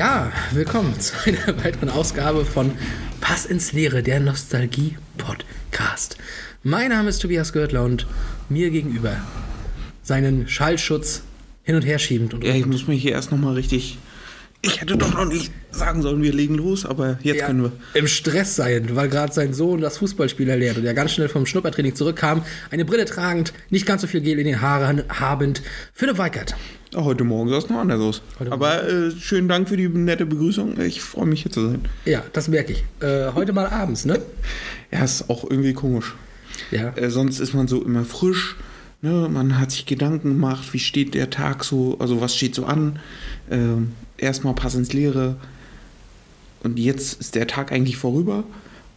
Ja, willkommen zu einer weiteren Ausgabe von Pass ins Leere, der Nostalgie-Podcast. Mein Name ist Tobias Görtler und mir gegenüber seinen Schallschutz hin und her schiebend und Ja, ich muss mich hier erst nochmal richtig. Ich hätte doch noch nicht sagen sollen, wir legen los, aber jetzt Ja, können wir. im Stress sein, weil gerade sein Sohn das Fußballspiel erlernt und er ganz schnell vom Schnuppertraining zurückkam, eine Brille tragend, nicht ganz so viel Gel in den Haaren habend. Philipp Weikert. Ah, heute Morgen sah es noch anders aus. Heute aber äh, schönen Dank für die nette Begrüßung. Ich freue mich hier zu sein. Ja, das merke ich. Äh, heute mal abends, ne? Ja, ist auch irgendwie komisch. Ja. Äh, sonst ist man so immer frisch. Ne? Man hat sich Gedanken gemacht, wie steht der Tag so, also was steht so an. Ähm, erstmal Pass ins Leere. Und jetzt ist der Tag eigentlich vorüber.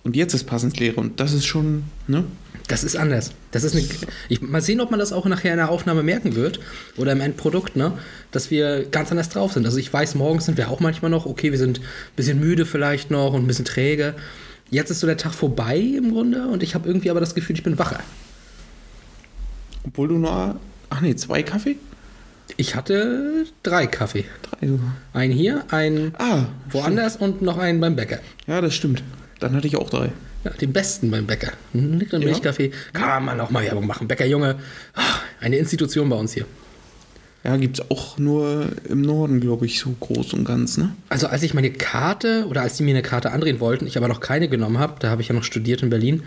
Und jetzt ist Pass ins Leere. Und das ist schon, ne? Das ist anders. Das ist eine, ich, mal sehen, ob man das auch nachher in der Aufnahme merken wird oder im Endprodukt, ne? Dass wir ganz anders drauf sind. Also ich weiß, morgens sind wir auch manchmal noch, okay, wir sind ein bisschen müde vielleicht noch und ein bisschen träge. Jetzt ist so der Tag vorbei im Grunde und ich habe irgendwie aber das Gefühl, ich bin wacher. Obwohl du nur, ach nee, zwei Kaffee? Ich hatte drei Kaffee. Drei sogar. Einen hier, einen Ah, woanders und noch einen beim Bäcker. Ja, das stimmt. Dann hatte ich auch drei. Ja, den besten beim Bäcker. Einen leckeren Ja. Milchkaffee. Kann man auch mal Werbung machen. Bäcker Junge, ah, eine Institution bei uns hier. Ja, gibt's auch nur im Norden, glaube ich, so groß und ganz, ne? Also als ich meine Karte oder als die mir eine Karte andrehen wollten, ich aber noch keine genommen habe, da habe ich ja noch studiert in Berlin,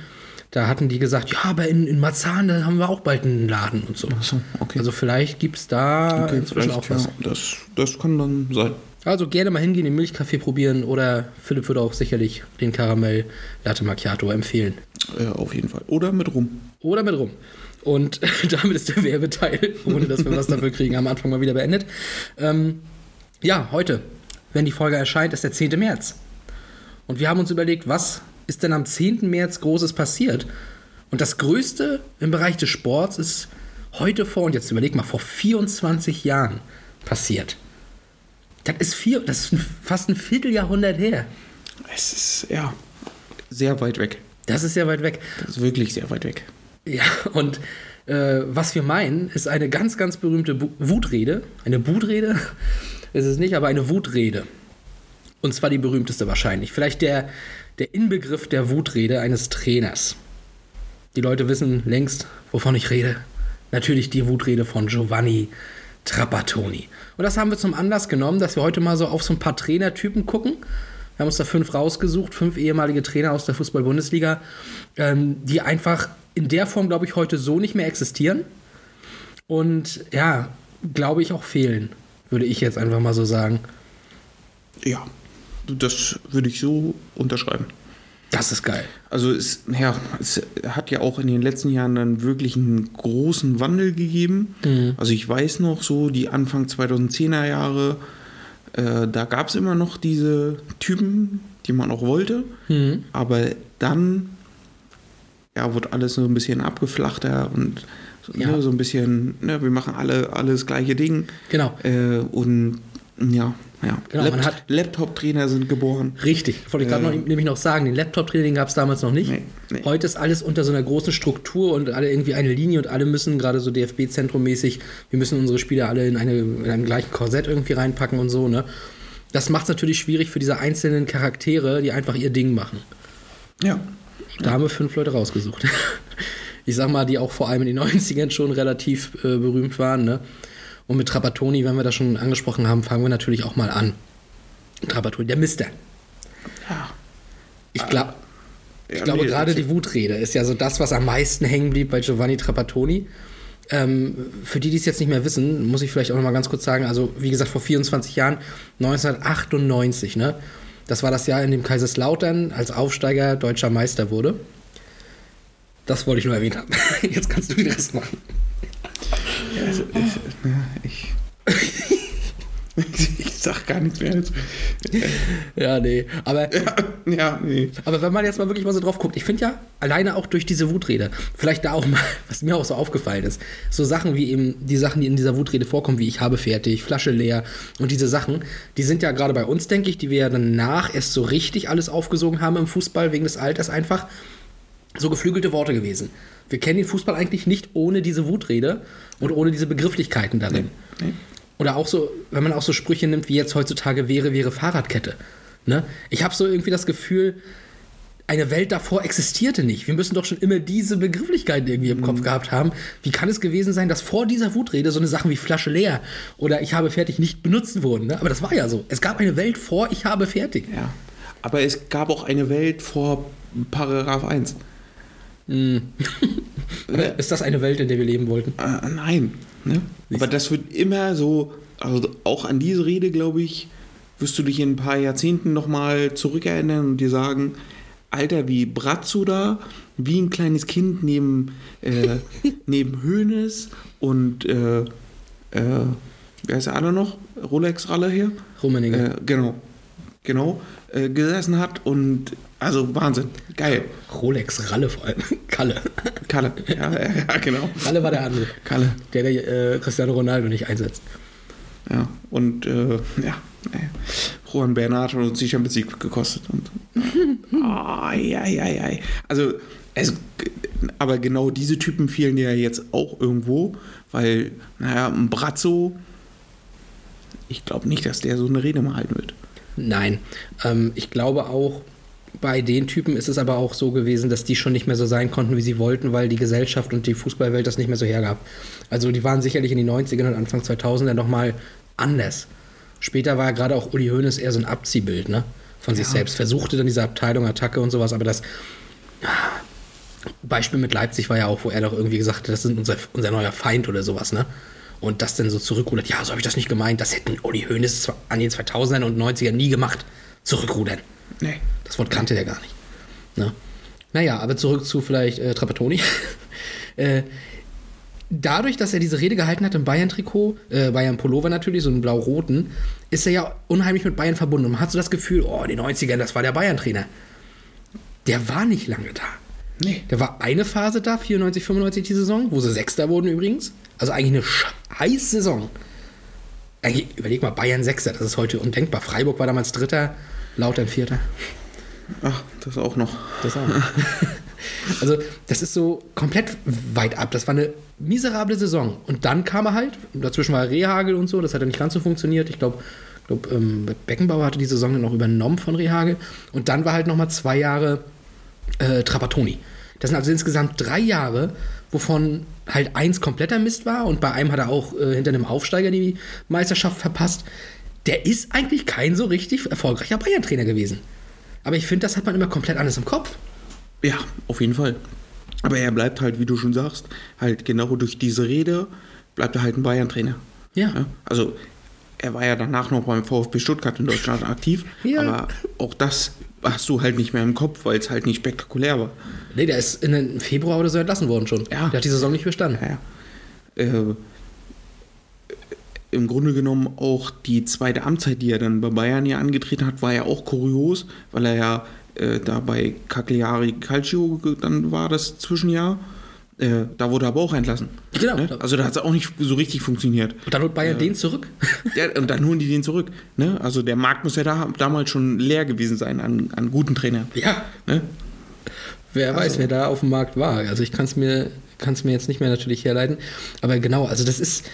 da hatten die gesagt, ja, aber in, in Marzahn, da haben wir auch bald einen Laden und so. so, okay. Also vielleicht gibt es da Okay, inzwischen auch was. ja, das, das kann dann sein. Also gerne mal hingehen, den Milchkaffee probieren oder Philipp würde auch sicherlich den Karamell Latte Macchiato empfehlen. Äh, auf jeden Fall. Oder mit rum. Oder mit rum. Und damit ist der Werbeteil, ohne dass wir was dafür kriegen, am Anfang mal wieder beendet. Ähm, ja, heute, wenn die Folge erscheint, ist der 10. März. Und wir haben uns überlegt, was ist denn am 10. März Großes passiert? Und das Größte im Bereich des Sports ist heute vor, und jetzt überleg mal, vor 24 Jahren passiert. Das ist, vier, das ist fast ein Vierteljahrhundert her. Es ist, ja, sehr weit weg. Das ist ja weit weg. Das ist wirklich sehr weit weg. Ja, und äh, was wir meinen, ist eine ganz, ganz berühmte Bu Wutrede. Eine Butrede ist es nicht, aber eine Wutrede. Und zwar die berühmteste wahrscheinlich. Vielleicht der, der Inbegriff der Wutrede eines Trainers. Die Leute wissen längst, wovon ich rede. Natürlich die Wutrede von Giovanni Trapattoni. Und das haben wir zum Anlass genommen, dass wir heute mal so auf so ein paar Trainertypen gucken. Wir haben uns da fünf rausgesucht, fünf ehemalige Trainer aus der Fußball-Bundesliga, ähm, die einfach in der Form, glaube ich, heute so nicht mehr existieren. Und ja, glaube ich, auch fehlen, würde ich jetzt einfach mal so sagen. Ja, das würde ich so unterschreiben. Das ist geil. Also es, ja, es hat ja auch in den letzten Jahren dann wirklich einen großen Wandel gegeben. Also ich weiß noch so die Anfang 2010er Jahre, äh, da gab es immer noch diese Typen, die man auch wollte. Aber dann ja, wurde alles so ein bisschen abgeflachter und so, Ja. ne, so ein bisschen, ne, wir machen alle alles gleiche Ding. Genau. Äh, und ja, ja. Genau, hat- Laptop-Trainer sind geboren. Richtig, wollte ich gerade noch, nämlich noch sagen, den Laptop-Training gab es damals noch nicht. Nee, nee. Heute ist alles unter so einer großen Struktur und alle irgendwie eine Linie und alle müssen gerade so DFB-Zentrum-mäßig, wir müssen unsere Spieler alle in, eine, in einem gleichen Korsett irgendwie reinpacken und so, ne? Das macht es natürlich schwierig für diese einzelnen Charaktere, die einfach ihr Ding machen. Ja. Da haben wir fünf Leute rausgesucht. Ich sag mal, die auch vor allem in den 90ern schon relativ äh, berühmt waren. Ne? Und mit Trapattoni, wenn wir das schon angesprochen haben, fangen wir natürlich auch mal an. Trapattoni, der Mister. Ja. Ich, glaub, ich Ja, glaube, nee, gerade die Wutrede ist ja so das, was am meisten hängen blieb bei Giovanni Trapattoni. Ähm, für die, die es jetzt nicht mehr wissen, muss ich vielleicht auch noch mal ganz kurz sagen, also wie gesagt, vor 24 Jahren, 1998, ne? Das war das Jahr, in dem Kaiserslautern als Aufsteiger deutscher Meister wurde. Das wollte ich nur erwähnt haben. Jetzt kannst du den Rest machen. Also, ich, ich, ich sag gar nichts mehr. dazu. Ja, nee. Aber, Ja, nee. aber wenn man jetzt mal wirklich mal so drauf guckt, ich finde ja, alleine auch durch diese Wutrede, vielleicht da auch mal, was mir auch so aufgefallen ist, so Sachen wie eben die Sachen, die in dieser Wutrede vorkommen, wie ich habe fertig, Flasche leer und diese Sachen, die sind ja gerade bei uns, denke ich, die wir ja danach erst so richtig alles aufgesogen haben im Fußball, wegen des Alters einfach, so geflügelte Worte gewesen. Wir kennen den Fußball eigentlich nicht ohne diese Wutrede und ohne diese Begrifflichkeiten darin. Oder auch so, wenn man auch so Sprüche nimmt, wie jetzt heutzutage wäre, wäre Fahrradkette. Ne? Ich habe so irgendwie das Gefühl, eine Welt davor existierte nicht. Wir müssen doch schon immer diese Begrifflichkeiten irgendwie im Kopf gehabt haben. Wie kann es gewesen sein, dass vor dieser Wutrede so eine Sachen wie Flasche leer oder ich habe fertig nicht benutzt wurden? Ne? Aber das war ja so. Es gab eine Welt vor ich habe fertig. Ja. Aber es gab auch eine Welt vor Paragraph 1. Ist das eine Welt, in der wir leben wollten? Äh, nein. Ne? Aber das wird immer so, also auch an diese Rede, glaube ich, wirst du dich in ein paar Jahrzehnten nochmal zurückerinnern und dir sagen, Alter, wie Bratzo da, wie ein kleines Kind neben, äh, neben Hönes und äh, äh, wie heißt der andere noch? Rolex-Ralle hier? Rummenigge. Äh, genau. Genau. Äh, gesessen hat und also Wahnsinn. Geil. Rolex Ralle vor allem. Kalle. Kalle. Ja, ja, genau. Kalle war der andere. Kalle. Der, der äh, Cristiano Ronaldo nicht einsetzt. Ja, und äh, ja. Juan Bernat hat uns die Champions League gekostet. Und, ah, ja, ja, ja. Also, es, aber genau diese Typen fehlen ja jetzt auch irgendwo, weil, naja, ein Brazzo, ich glaube nicht, dass der so eine Rede mal halten wird. Nein. Ähm, ich glaube auch, bei den Typen ist es aber auch so gewesen, dass die schon nicht mehr so sein konnten, wie sie wollten, weil die Gesellschaft und die Fußballwelt das nicht mehr so hergab. Also die waren sicherlich in den 90ern und Anfang 2000er nochmal anders. Später war ja gerade auch Uli Hoeneß eher so ein Abziehbild ne? von sich Ja. selbst. Versuchte dann diese Abteilung, Attacke und sowas, aber das Beispiel mit Leipzig war ja auch, wo er doch irgendwie gesagt hat, das ist unser, unser neuer Feind oder sowas, ne? Und das dann so zurückrudert. Ja, so habe ich das nicht gemeint. Das hätten Uli Hoeneß an den 2000ern und 90ern nie gemacht. Zurückrudern. Nee. Das Wort kannte der gar nicht. Ne? Naja, aber zurück zu vielleicht äh, Trapattoni. äh, dadurch, dass er diese Rede gehalten hat im Bayern-Trikot, äh, Bayern-Pullover natürlich, so einen blau-roten, ist er ja unheimlich mit Bayern verbunden. Und man hat so das Gefühl, oh, in den 90ern, das war der Bayern-Trainer. Der war nicht lange da. Nee. Der war eine Phase da, 94, 95 die Saison, wo sie Sechster wurden übrigens. Also eigentlich eine scheiß Saison. Eigentlich, überleg mal, Bayern Sechster, das ist heute undenkbar. Freiburg war damals Dritter, Lautern Vierter. Ach, das auch noch. Das auch. also, das ist so komplett weit ab. Das war eine miserable Saison. Und dann kam er halt, dazwischen war Rehagel und so, das hat ja nicht ganz so funktioniert. Ich glaube, glaub, ähm, Beckenbauer hatte die Saison dann noch übernommen von Rehagel. Und dann war halt nochmal zwei Jahre äh, Trapattoni. Das sind also insgesamt drei Jahre, wovon halt eins kompletter Mist war und bei einem hat er auch äh, hinter einem Aufsteiger die Meisterschaft verpasst. Der ist eigentlich kein so richtig erfolgreicher Bayern-Trainer gewesen. Aber ich finde, das hat man immer komplett anders im Kopf. Ja, auf jeden Fall. Aber er bleibt halt, wie du schon sagst, halt genau durch diese Rede bleibt er halt ein Bayern-Trainer. Ja. Ja, also er war ja danach noch beim VfB Stuttgart in Deutschland aktiv, Ja. aber auch das hast du halt nicht mehr im Kopf, weil es halt nicht spektakulär war. Nee, der ist in Februar oder so entlassen worden schon. Ja. Der hat die Saison nicht bestanden. Ja, ja. Äh, Im Grunde genommen auch die zweite Amtszeit, die er dann bei Bayern ja angetreten hat, war ja auch kurios, weil er ja äh, da bei Cagliari Calcio dann war das Zwischenjahr. Äh, da wurde er aber auch entlassen. Genau. Ne? Also da hat es auch nicht so richtig funktioniert. Und dann holt Bayern den zurück. Ja, und dann holen die den zurück. Ne? Also der Markt muss ja da, damals schon leer gewesen sein an, an guten Trainern. ja. Ne? Wer weiß, wer da auf dem Markt war. Also ich kann es mir, kann's mir jetzt nicht mehr natürlich herleiten. Aber genau, also das ist,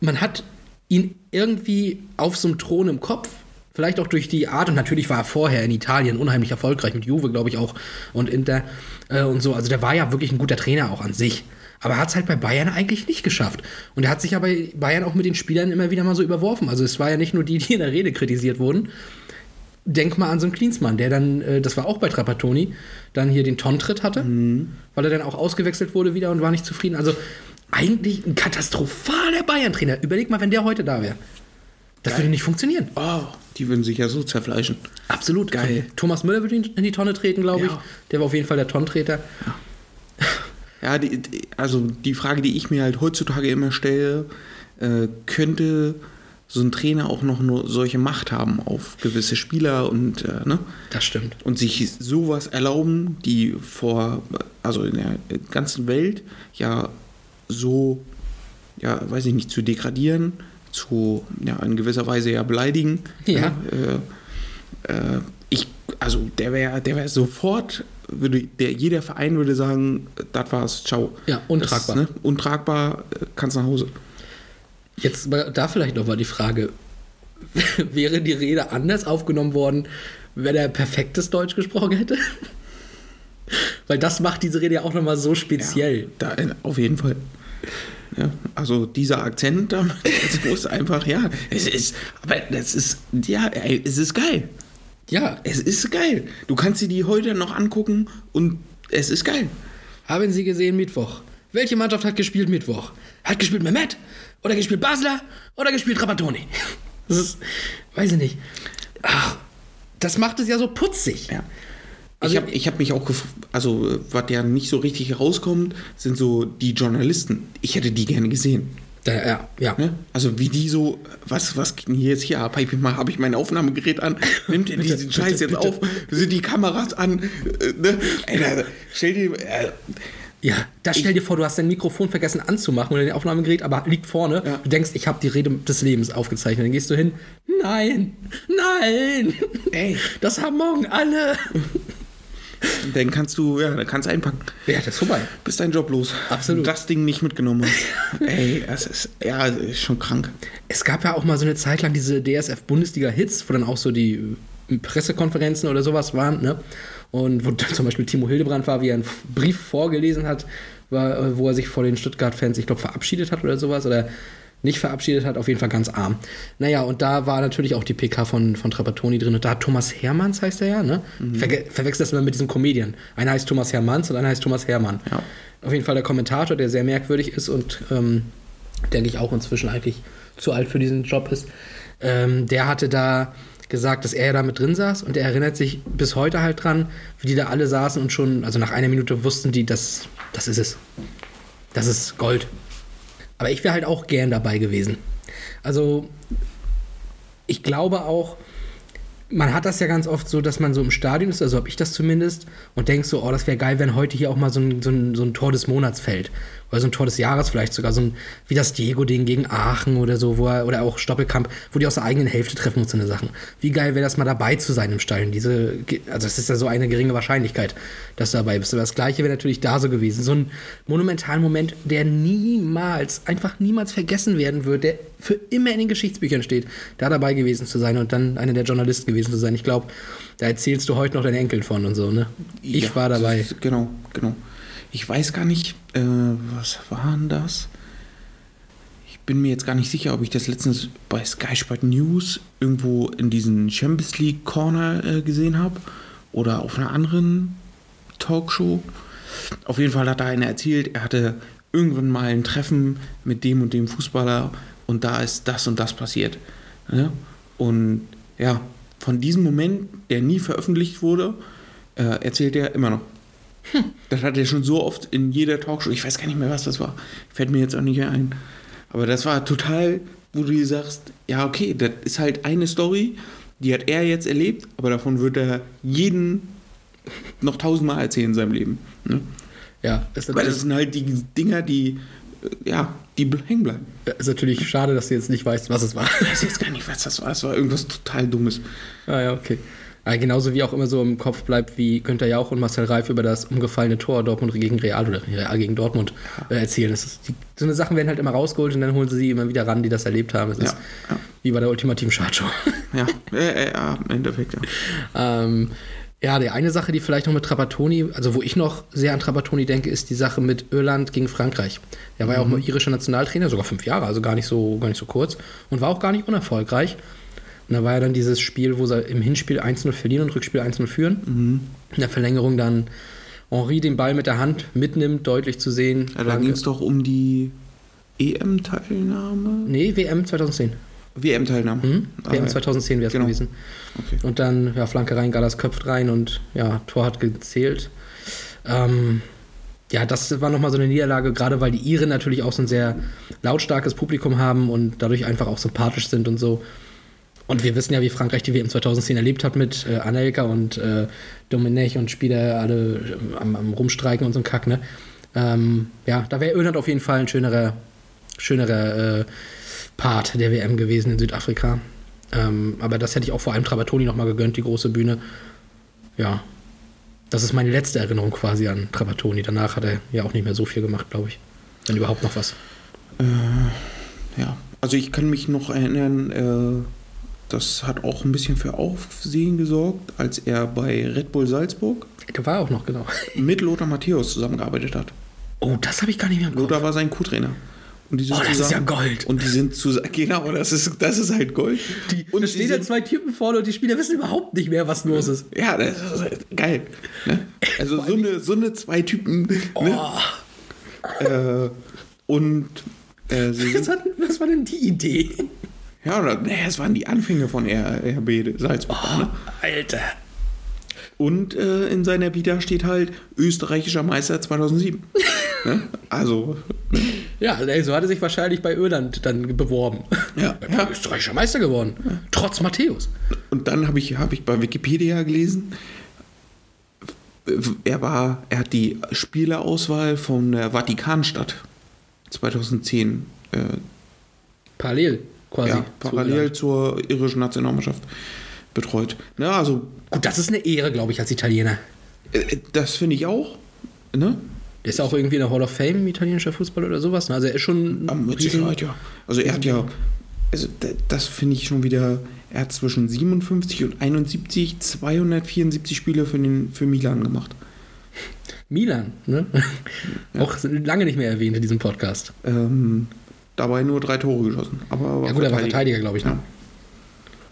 man hat ihn irgendwie auf so einem Thron im Kopf. Vielleicht auch durch die Art, und natürlich war er vorher in Italien unheimlich erfolgreich, mit Juve, glaube ich auch, und Inter äh, und so. Also der war ja wirklich ein guter Trainer auch an sich. Aber er hat es halt bei Bayern eigentlich nicht geschafft. Und er hat sich ja bei Bayern auch mit den Spielern immer wieder mal so überworfen. Also es war ja nicht nur die, die in der Rede kritisiert wurden, denk mal an so einen Klinsmann, der dann, äh, das war auch bei Trapattoni, dann hier den Tontritt hatte, weil er dann auch ausgewechselt wurde wieder und war nicht zufrieden. Also eigentlich ein katastrophaler Bayern-Trainer. Überleg mal, wenn der heute da wäre. Das würde nicht funktionieren. Oh, die würden sich ja so zerfleischen. Absolut geil. Thomas Müller würde in die Tonne treten, glaube ich. Ja. Der war auf jeden Fall der Tonntreter. Ja, die, die, also die Frage, die ich mir halt heutzutage immer stelle, äh, könnte so ein Trainer auch noch nur solche Macht haben auf gewisse Spieler und äh, ne? Das stimmt. und sich sowas erlauben, die vor, also in der ganzen Welt ja so, ja, weiß ich nicht, zu degradieren, zu, ja, in gewisser Weise ja beleidigen. Ja. äh, äh, ich, also der wäre, der wäre sofort, würde, der, jeder Verein würde sagen, das war's, ciao. Ja, untragbar. Das, ne, untragbar, äh, kannst nach Hause. Jetzt da vielleicht nochmal die Frage: Wäre die Rede anders aufgenommen worden, wenn er perfektes Deutsch gesprochen hätte? Weil das macht diese Rede ja auch nochmal so speziell. Da, äh, auf jeden Fall. Ja, also dieser Akzent, da- das muss einfach, ja, es ist, aber das ist, ja, es ist geil. Ja, Es ist geil. Du kannst dir die heute noch angucken und es ist geil. haben Sie gesehen Mittwoch? Welche Mannschaft hat gespielt Mittwoch? Hat gespielt Mehmet? Oder gespielt Basler? Oder gespielt Trapattoni? Das ist, weiß ich nicht. Ach, das macht es ja so putzig. Ja. Also- ich habe ich hab mich auch gefragt, also was ja nicht so richtig herauskommt, sind so die Journalisten. Ich hätte die gerne gesehen. Da, ja, ja. Ne? Also wie die so, was, was geht denn hier jetzt hier ab? Habe ich, hab ich mein Aufnahmegerät an? Nimmt ihr diesen Scheiß jetzt auf? Sind die Kameras an? Äh, ne? Ey, da, stell dir, äh, Ja, da stell dir vor, du hast dein Mikrofon vergessen anzumachen oder dein Aufnahmegerät, aber liegt vorne. Ja. Du denkst, ich habe die Rede des Lebens aufgezeichnet. Dann gehst du hin. Nein, nein. Ey. Das haben morgen alle. dann kannst du, ja, dann kannst du einpacken. Ja, das ist vorbei. Bist dein Job los. Absolut. Das Ding nicht mitgenommen hast. Ey, das ist, ja, das ist schon krank. Es gab ja auch mal so eine Zeit lang diese DSF-Bundesliga-Hits, wo dann auch so die äh, Pressekonferenzen oder sowas waren, ne? Und wo dann zum Beispiel Timo Hildebrand war, wie er einen Brief vorgelesen hat, war, äh, wo er sich vor den Stuttgart-Fans, ich glaube, verabschiedet hat oder sowas, oder nicht verabschiedet hat, auf jeden Fall ganz arm. Naja, und da war natürlich auch die PK von, von Trapattoni drin. Und da hat Thomas Hermanns, heißt er ja, ne? Verge verwechselt das immer mit diesem Comedian. Einer heißt Thomas Hermanns und einer heißt Thomas Hermann. Ja. Auf jeden Fall der Kommentator, der sehr merkwürdig ist und ähm, denke ich auch inzwischen eigentlich zu alt für diesen Job ist. Ähm, der hatte da gesagt, dass er ja da mit drin saß und er erinnert sich bis heute halt dran, wie die da alle saßen und schon, also nach einer Minute wussten die, dass das ist es. Das ist Gold. Aber ich wäre halt auch gern dabei gewesen. Also, ich glaube auch, man hat das ja ganz oft so, dass man so im Stadion ist, also habe ich das zumindest, und denkt so, oh, das wäre geil, wenn heute hier auch mal so ein, so, ein, so ein Tor des Monats fällt. Oder so ein Tor des Jahres vielleicht sogar, so ein, wie das Diego-Ding gegen Aachen oder so, wo er, oder auch Stoppelkamp, wo die aus der eigenen Hälfte treffen und so eine Sachen. Wie geil wäre das mal dabei zu sein im Stadion? Diese, also es ist ja so eine geringe Wahrscheinlichkeit, dass du dabei bist. Aber das Gleiche wäre natürlich da so gewesen. So ein monumentalen Moment, der niemals, einfach niemals vergessen werden wird, der für immer in den Geschichtsbüchern steht, da dabei gewesen zu sein und dann einer der Journalisten gewesen zu sein. Ich glaube, da erzählst du heute noch deinen Enkeln von und so, ne? Ich Ja, war dabei. das- Genau, genau. Ich weiß gar nicht, äh, was waren das? Ich bin mir jetzt gar nicht sicher, ob ich das letztens bei Sky Sport News irgendwo in diesen Champions League Corner äh, gesehen habe oder auf einer anderen Talkshow. Auf jeden Fall hat da einer erzählt, er hatte irgendwann mal ein Treffen mit dem und dem Fußballer und da ist das und das passiert. Ja? Und ja, von diesem Moment, der nie veröffentlicht wurde, äh, erzählt er immer noch. Das hat er schon so oft in jeder Talkshow. Ich weiß gar nicht mehr, was das war. Fällt mir jetzt auch nicht mehr ein. Aber das war total, wo du sagst, ja, okay, das ist halt eine Story, die hat er jetzt erlebt, aber davon wird er jeden noch tausendmal erzählen in seinem Leben. Ne? Ja, ist Weil das sind halt die Dinger, die, äh, ja, die hängen bleiben. ist natürlich schade, dass du jetzt nicht weißt, was es war. Ich weiß jetzt gar nicht, was das war. Es war irgendwas total Dummes. Ah ja, okay. Ja, genauso wie auch immer so im Kopf bleibt, wie Günther Jauch und Marcel Reif über das umgefallene Tor Dortmund gegen Real oder Real gegen Dortmund äh, erzählen. Das ist, die, so eine Sachen werden halt immer rausgeholt und dann holen sie sie immer wieder ran, die das erlebt haben. Es ist Ja, ja. wie bei der ultimativen Chartshow. Ja, äh, äh, ja im Endeffekt, ja. ähm, ja, die eine Sache, die vielleicht noch mit Trapattoni, also wo ich noch sehr an Trapattoni denke, ist die Sache mit Irland gegen Frankreich. Er war ja auch mal irischer Nationaltrainer, sogar fünf Jahre, also gar nicht so, gar nicht so kurz und war auch gar nicht unerfolgreich. Und da war ja dann dieses Spiel, wo sie im Hinspiel 1-0 verlieren und Rückspiel 1-0 führen. In der Verlängerung dann Henri den Ball mit der Hand mitnimmt, deutlich zu sehen. ja da ging es doch um die EM-Teilnahme? Nee, WM 2010. WM-Teilnahme. Mhm. Ah, WM ja. 2010 wäre es Genau. gewesen. Okay. Und dann, ja, Flanke rein, Gallas köpft rein und ja, Tor hat gezählt. Ähm, ja, das war nochmal so eine Niederlage, gerade weil die Iren natürlich auch so ein sehr lautstarkes Publikum haben und dadurch einfach auch sympathisch sind und so. Und wir wissen ja, wie Frankreich die WM 2010 erlebt hat mit äh, Anelka und äh, Domenech und Spieler alle äh, am, am Rumstreiken und so ein Kack, ne? Ähm, ja, da wäre Irland auf jeden Fall ein schönerer, schönerer äh, Part der WM gewesen in Südafrika. Ähm, aber das hätte ich auch vor allem Trapattoni nochmal gegönnt, die große Bühne. Ja, das ist meine letzte Erinnerung quasi an Trapattoni. Danach hat er ja auch nicht mehr so viel gemacht, glaube ich. Wenn überhaupt noch was. Ja, also ich kann mich noch erinnern, äh, das hat auch ein bisschen für Aufsehen gesorgt, als er bei Red Bull Salzburg Der war auch noch, genau. mit Lothar Matthäus zusammengearbeitet hat. Oh, das habe ich gar nicht mehr im. Lothar war sein Co-Trainer. Und die sind Oh, das ist ja Gold. Und die sind zusammen. Genau, das ist, das ist halt Gold. Die, und da stehen da zwei Typen vorne und die Spieler wissen überhaupt nicht mehr, was los ist. Ja, das ist halt geil. Ne? Also so eine, so eine zwei Typen. Ne? Oh, Äh, und äh, was, hat, was war denn die Idee? Ja, oder, nee, es waren die Anfänge von RB Salzburg. Ne? Alter. Und äh, in seiner Vita steht halt österreichischer Meister 2007. ne? Also, ne? Ja, so hat er sich wahrscheinlich bei Irland dann beworben. Ja, war österreichischer Meister geworden. Trotz Matthäus. und dann habe ich, hab ich bei Wikipedia gelesen, er war, er hat die Spielerauswahl von der Vatikanstadt 2010 äh, Parallel quasi. ja, parallel zur irischen Nationalmannschaft betreut. Ja, also Gut, das ist eine Ehre, glaube ich, als Italiener. äh, das finde ich auch. Ne? Der ist auch irgendwie in der Hall of Fame italienischer Fußball oder sowas. ne? Also er ist schon. Ja, mit Sicherheit, ja. Also er hat ja, also das finde ich schon wieder, er hat zwischen 57 und 71 274 Spiele für, den, für Milan gemacht. Milan, ne? Auch lange nicht mehr erwähnt in diesem Podcast. Ähm, dabei nur drei Tore geschossen. Aber war Ja, gut, er war Verteidiger, glaube ich. Ne? Ja.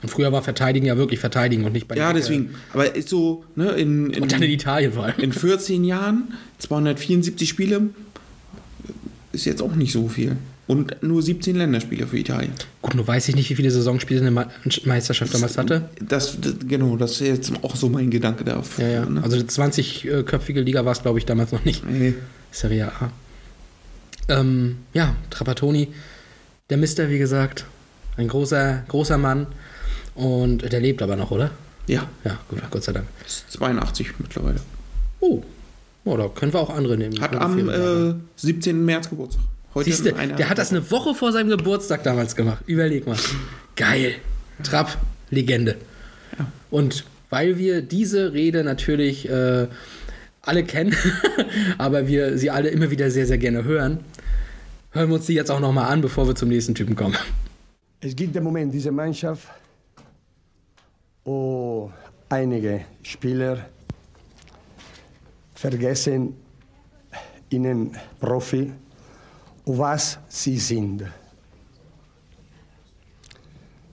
Und früher war Verteidigen ja wirklich Verteidigen und nicht bei Ja, deswegen. Aber ist so, ne, in, in, Und dann in Italien vor allem. in 14 Jahren 274 Spiele ist jetzt auch nicht so viel. Und nur 17 Länderspiele für Italien. Gut, nur weiß ich nicht, wie viele Saisonspiele eine Ma- Meisterschaft damals hatte. Das, das, genau, das ist jetzt auch so mein Gedanke dafür. Ja, ja. Ne? Also eine 20-köpfige Liga war es, glaube ich, damals noch nicht. Nee. Serie A. Ähm, ja, Trapattoni, der Mister, wie gesagt, ein großer, großer Mann. Und der lebt aber noch, oder? Ja, Ja, gut, Gott sei Dank. ist 82 mittlerweile. Oh, oh da können wir auch andere nehmen. Hat am äh, 17. März Geburtstag. Heute Siehst du, eine- der hat das eine Woche vor seinem Geburtstag damals gemacht. Überleg mal. Geil. Trapp, Legende. Und weil wir diese Rede natürlich äh, alle kennen, aber wir sie alle immer wieder sehr, sehr gerne hören, hören wir uns die jetzt auch nochmal an, bevor wir zum nächsten Typen kommen. Es gibt im Moment diese Mannschaft, wo einige Spieler vergessen, ihnen Profi, was sie sind.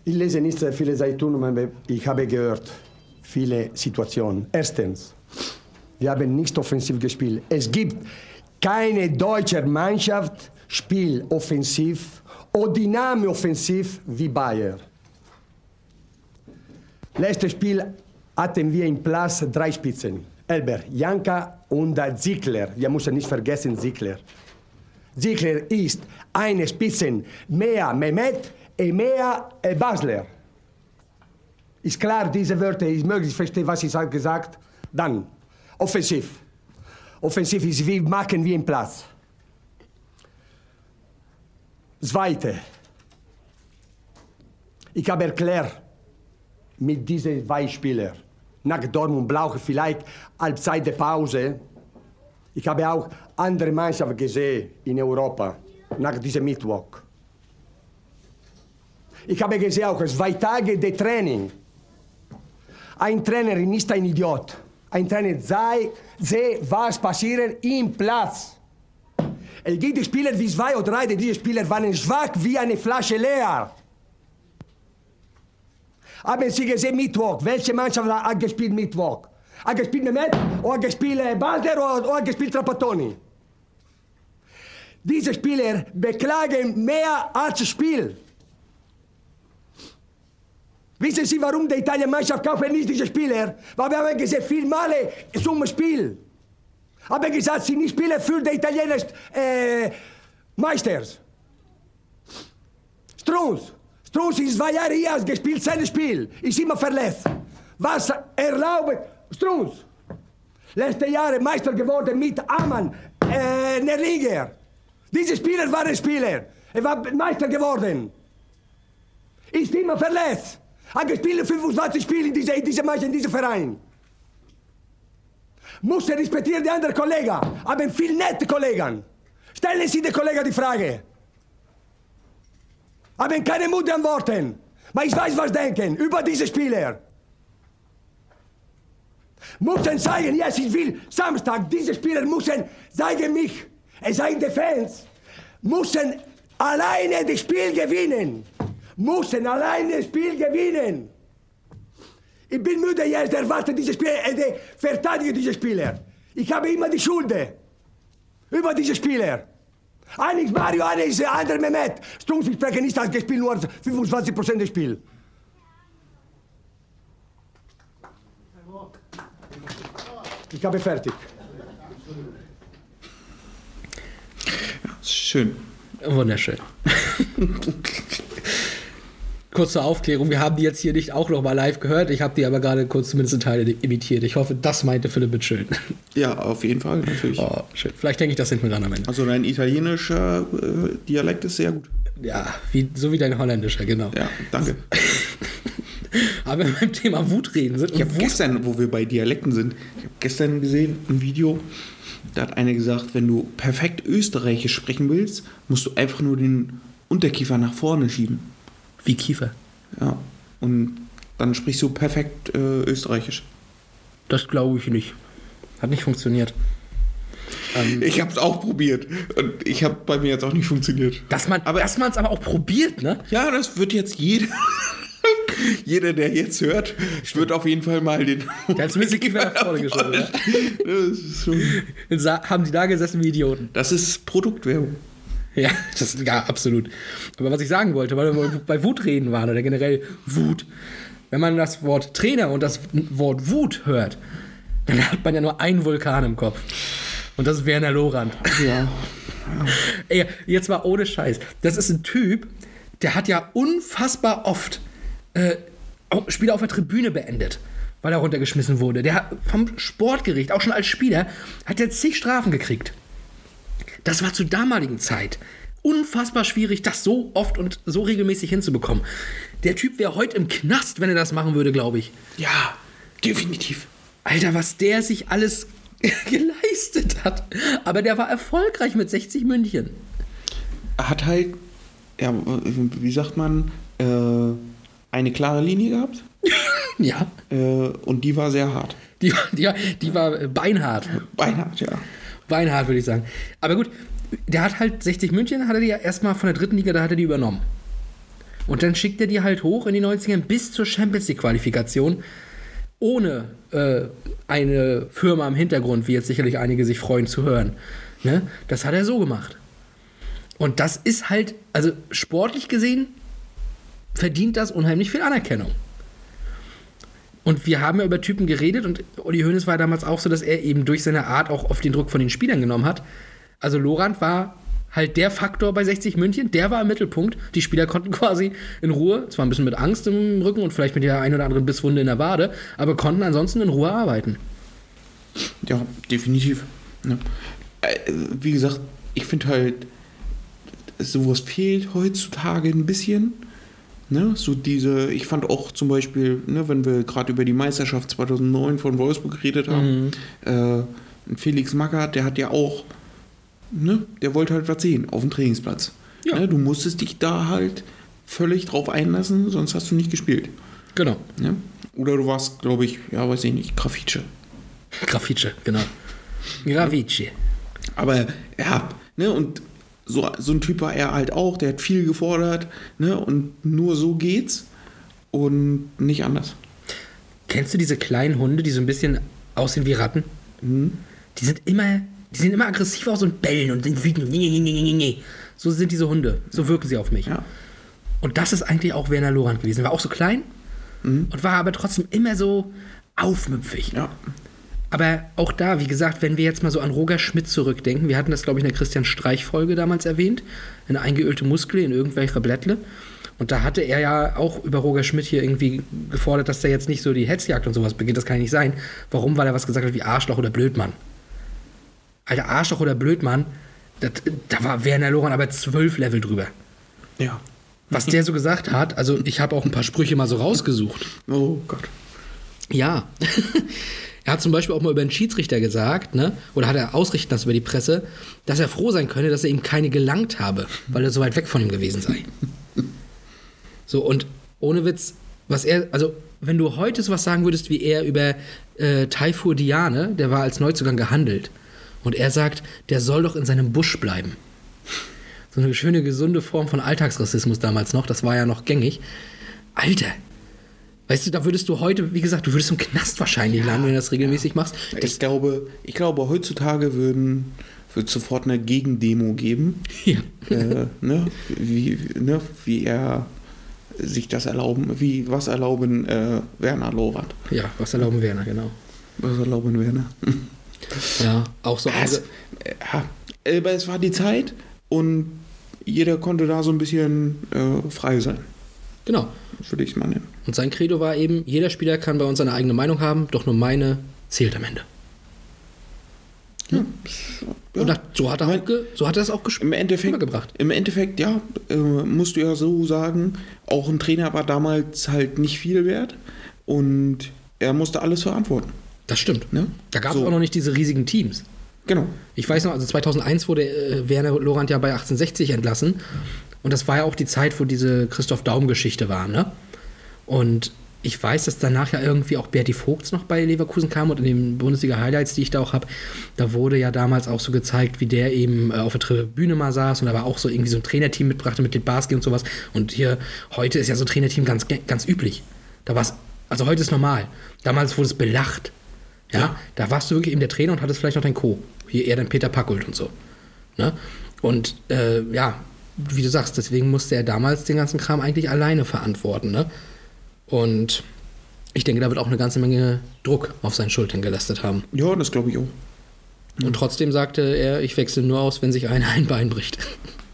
Ich lese nicht sehr viele Zeitungen, aber ich habe gehört, viele Situationen. Erstens, wir haben nicht offensiv gespielt. Es gibt keine deutsche Mannschaft, spielt offensiv oder dynamisch offensiv wie Bayern. Letztes Spiel hatten wir im Platz drei Spitzen. Elber, Janka und Ziegler. Wir müssen nicht vergessen Ziegler. Ziegler ist eine Spitze mehr Mehmet und mehr Basler. Ist klar, diese Wörter ist möglich, verstehe, was ich sag- gesagt Dann, offensiv. Offensiv ist, wie machen wir im Platz. Zweite. Ich habe erklärt, mit diesen zwei Spielern, nach Dortmund brauche ich vielleicht Halbzeit der Pause. Ich habe auch andere Mannschaften gesehen in Europa, nach diesem Mittwoch. Ich habe gesehen auch zwei Tage de Training. Ein Trainer ist ein Idiot. Ein Trainer sei, sehe, was passiert im Platz. Es gibt Spieler wie zwei oder drei, diese Spieler waren schwach wie eine Flasche leer. Haben Sie gesehen Mittwoch? Welche Mannschaft hat gespielt Mittwoch? Hat gespielt Mehmet oder hat gespielt äh, Balder oder, hat gespielt Trapattoni? Diese Spieler beklagen mehr als Spiel. Wissen Sie, warum die italienische Mannschaft kauft nicht diese Spieler? Weil wir haben gesehen, viel Male zum Spiel. Haben gesagt, sie nicht spielen für die italienischen äh, Meisters. Strunz. Strunz ist zwei Jahre hier, gespielt sein Spiel. Ist immer verletzt. Was erlaubt Strunz? Letzte Jahre Meister geworden mit Amann, äh, Nerlinger. Diese Spieler waren Spieler. Er war Meister geworden. Ist immer verletzt. Hat gespielt 25 Spiele in diesem in diese in diesem Verein. Muss er respektieren die anderen Kollegen. Haben viel nette Kollegen. Stellen Sie den Kollegen die Frage. Haben keine Mut zu antworten. Aber ich weiß, was denken über diese Spieler. Müssen zeigen, yes, ich will Samstag, diese Spieler müssen zeigen mich. Es seien die Fans. Müssen alleine das Spiel gewinnen. Müssen alleine das Spiel gewinnen. Ich bin müde jetzt, erwarte diese Spieler, äh, verteidige diese Spieler. Ich habe immer die Schuld über diese Spieler. Einer ist Mario, einer ist der andere Mehmet. Strunz, ich spreche nicht, hat gespielt nur 25% des Spiels. Ich habe fertig. Schön. Wunderschön. Kurze Aufklärung, wir haben die jetzt hier nicht auch noch mal live gehört. Ich habe die aber gerade kurz zumindest in Teile imitiert. Ich hoffe, das meinte Philipp mit schön. Ja, auf jeden Fall, natürlich. Oh, schön. Vielleicht denke ich das hinten dran am Ende. Also dein italienischer äh, Dialekt ist sehr gut. Ja, wie, so wie dein holländischer, genau. Ja, danke. Aber wenn wir beim Thema Wut reden sind, Ich habe gestern, wo wir bei Dialekten sind, ich habe gestern gesehen ein Video, da hat einer gesagt, wenn du perfekt Österreichisch sprechen willst, musst du einfach nur den Unterkiefer nach vorne schieben. Wie Kiefer. Ja. Und dann sprichst du perfekt äh, Österreichisch. Das glaube ich nicht. Hat nicht funktioniert. Ich habe es auch probiert und ich habe bei mir jetzt auch nicht funktioniert. Dass man Aber- es aber auch probiert, ne? Ja, das wird jetzt jeder. Jeder, der jetzt hört, wird auf jeden Fall mal den. Der hat zumindest die Kiefer nach vorne geschoben. Ja? Haben die da gesessen wie Idioten. das ist Produktwerbung. Ja, das, ja, absolut. Aber was ich sagen wollte, weil wir bei Wut reden waren oder generell Wut. Wenn man das Wort Trainer und das Wort Wut hört, dann hat man ja nur einen Vulkan im Kopf. Und das ist Werner Lorand. Ja. Ey, jetzt mal ohne Scheiß. Das ist ein Typ, der hat ja unfassbar oft äh, Spiele auf der Tribüne beendet, weil er runtergeschmissen wurde. Der hat vom Sportgericht, auch schon als Spieler, hat er zig Strafen gekriegt. Das war zur damaligen Zeit unfassbar schwierig, das so oft und so regelmäßig hinzubekommen. Der Typ wäre heute im Knast, wenn er das machen würde, glaube ich. Ja, definitiv. Alter, was der sich alles geleistet hat. Aber der war erfolgreich mit 60 München. Hat halt, ja, wie sagt man, äh, eine klare Linie gehabt Ja, äh, und die war sehr hart. die, die, die war beinhart. Beinhart, ja. Beinhart, würde ich sagen. Aber gut, der hat halt 60 München, hat er die ja erstmal von der dritten Liga, da hat er die übernommen. Und dann schickt er die halt hoch in die 90ern bis zur Champions League-Qualifikation, ohne äh, eine Firma im Hintergrund, wie jetzt sicherlich einige sich freuen zu hören. Ne? Das hat er so gemacht. Und das ist halt, also sportlich gesehen, verdient das unheimlich viel Anerkennung. Und wir haben ja über Typen geredet und Uli Hoeneß war damals auch so, dass er eben durch seine Art auch auf den Druck von den Spielern genommen hat. Also Lorand war halt der Faktor bei 60 München, der war im Mittelpunkt. Die Spieler konnten quasi in Ruhe, zwar ein bisschen mit Angst im Rücken und vielleicht mit der ein oder anderen Bisswunde in der Wade, aber konnten ansonsten in Ruhe arbeiten. Ja, definitiv. Ja. Äh, Wie gesagt, ich finde halt, sowas fehlt heutzutage ein bisschen. Ne? So diese, ich fand auch zum Beispiel, ne, wenn wir gerade über die Meisterschaft 2009 von Wolfsburg geredet haben, äh, Felix Magath, der hat ja auch, ne, der wollte halt was sehen auf dem Trainingsplatz. Ja. Ne? Du musstest dich da halt völlig drauf einlassen, sonst hast du nicht gespielt. Genau. Ne? Oder du warst, glaube ich, ja, weiß ich nicht, Grafice. Grafice, genau. Grafice. Aber ja, ne, und so, so ein Typ war er halt auch, der hat viel gefordert, ne, und nur so geht's und nicht anders. Kennst du diese kleinen Hunde, die so ein bisschen aussehen wie Ratten? Die sind immer, die sehen immer aggressiv aus und bellen und sind wütend. So sind diese Hunde. So wirken sie auf mich. Ja. Und das ist eigentlich auch Werner Lorand gewesen. War auch so klein und war aber trotzdem immer so aufmüpfig. Ja. Aber auch da, wie gesagt, wenn wir jetzt mal so an Roger Schmidt zurückdenken, wir hatten das, glaube ich, in der Christian Streich-Folge damals erwähnt, eine eingeölte Muskel in irgendwelcher Blättle. Und da hatte er ja auch über Roger Schmidt hier irgendwie gefordert, dass der jetzt nicht so die Hetzjagd und sowas beginnt. Das kann ja nicht sein. Warum? Weil er was gesagt hat wie Arschloch oder Blödmann. Alter, Arschloch oder Blödmann, das, da war Werner Loran aber zwölf Level drüber. Ja. Was der so gesagt hat, also ich habe auch ein paar Sprüche mal so rausgesucht. Oh Gott. Ja. Er hat zum Beispiel auch mal über einen Schiedsrichter gesagt, ne, oder hat er ausrichten lassen über die Presse, dass er froh sein könne, dass er ihm keine gelangt habe, weil er so weit weg von ihm gewesen sei. So, und ohne Witz, was er, also, wenn du heute sowas sagen würdest, wie er über äh, Taifur Diane, der war als Neuzugang gehandelt, und er sagt, der soll doch in seinem Busch bleiben. So eine schöne, gesunde Form von Alltagsrassismus damals noch, das war ja noch gängig. Alter, weißt du, da würdest du heute, wie gesagt, du würdest im Knast wahrscheinlich landen, wenn du das regelmäßig machst. Das, Ich glaube, ich glaube, heutzutage würden, wird sofort eine Gegendemo geben. ja. äh, ne, wie, ne, wie er sich das erlauben, wie was erlauben äh, Werner Lorand. ja, was erlauben Werner, genau. Was erlauben Werner? Ja, auch so. Es, äh, aber es war die Zeit und jeder konnte da so ein bisschen äh, frei sein, genau. würde ich es mal nennen. Und sein Credo war eben, jeder Spieler kann bei uns seine eigene Meinung haben, doch nur meine zählt am Ende. Ja. Und das, so, hat er auch so hat er das auch gespielt. Im Endeffekt, Rübergebracht. im Endeffekt, ja, äh, musst du ja so sagen, auch ein Trainer war damals halt nicht viel wert und er musste alles verantworten. Das stimmt. Ne? Da gab es So. auch noch nicht diese riesigen Teams. Genau. Ich weiß noch, also 2001 wurde äh, Werner Lorand ja bei 1860 entlassen. Und das war ja auch die Zeit, wo diese Christoph Daum-Geschichte war, ne? Und ich weiß, dass danach ja irgendwie auch Berti Vogts noch bei Leverkusen kam und in den Bundesliga-Highlights, die ich da auch habe, da wurde ja damals auch so gezeigt, wie der eben äh, auf der Tribüne mal saß und da war auch so irgendwie so ein Trainerteam mitbrachte mit Barski und sowas. Und hier, heute ist ja so ein Trainerteam ganz, ganz üblich. Da war's, also heute ist normal. Damals wurde es belacht. Ja, da warst du wirklich eben der Trainer und hattest vielleicht noch dein Co. Hier eher dein Peter Packult und so. Ne? Und äh, ja, wie du sagst, deswegen musste er damals den ganzen Kram eigentlich alleine verantworten. Ne? Und ich denke, da wird auch eine ganze Menge Druck auf seinen Schultern gelastet haben. Ja, das glaube ich auch. Und trotzdem sagte er, ich wechsle nur aus, wenn sich einer ein Bein bricht.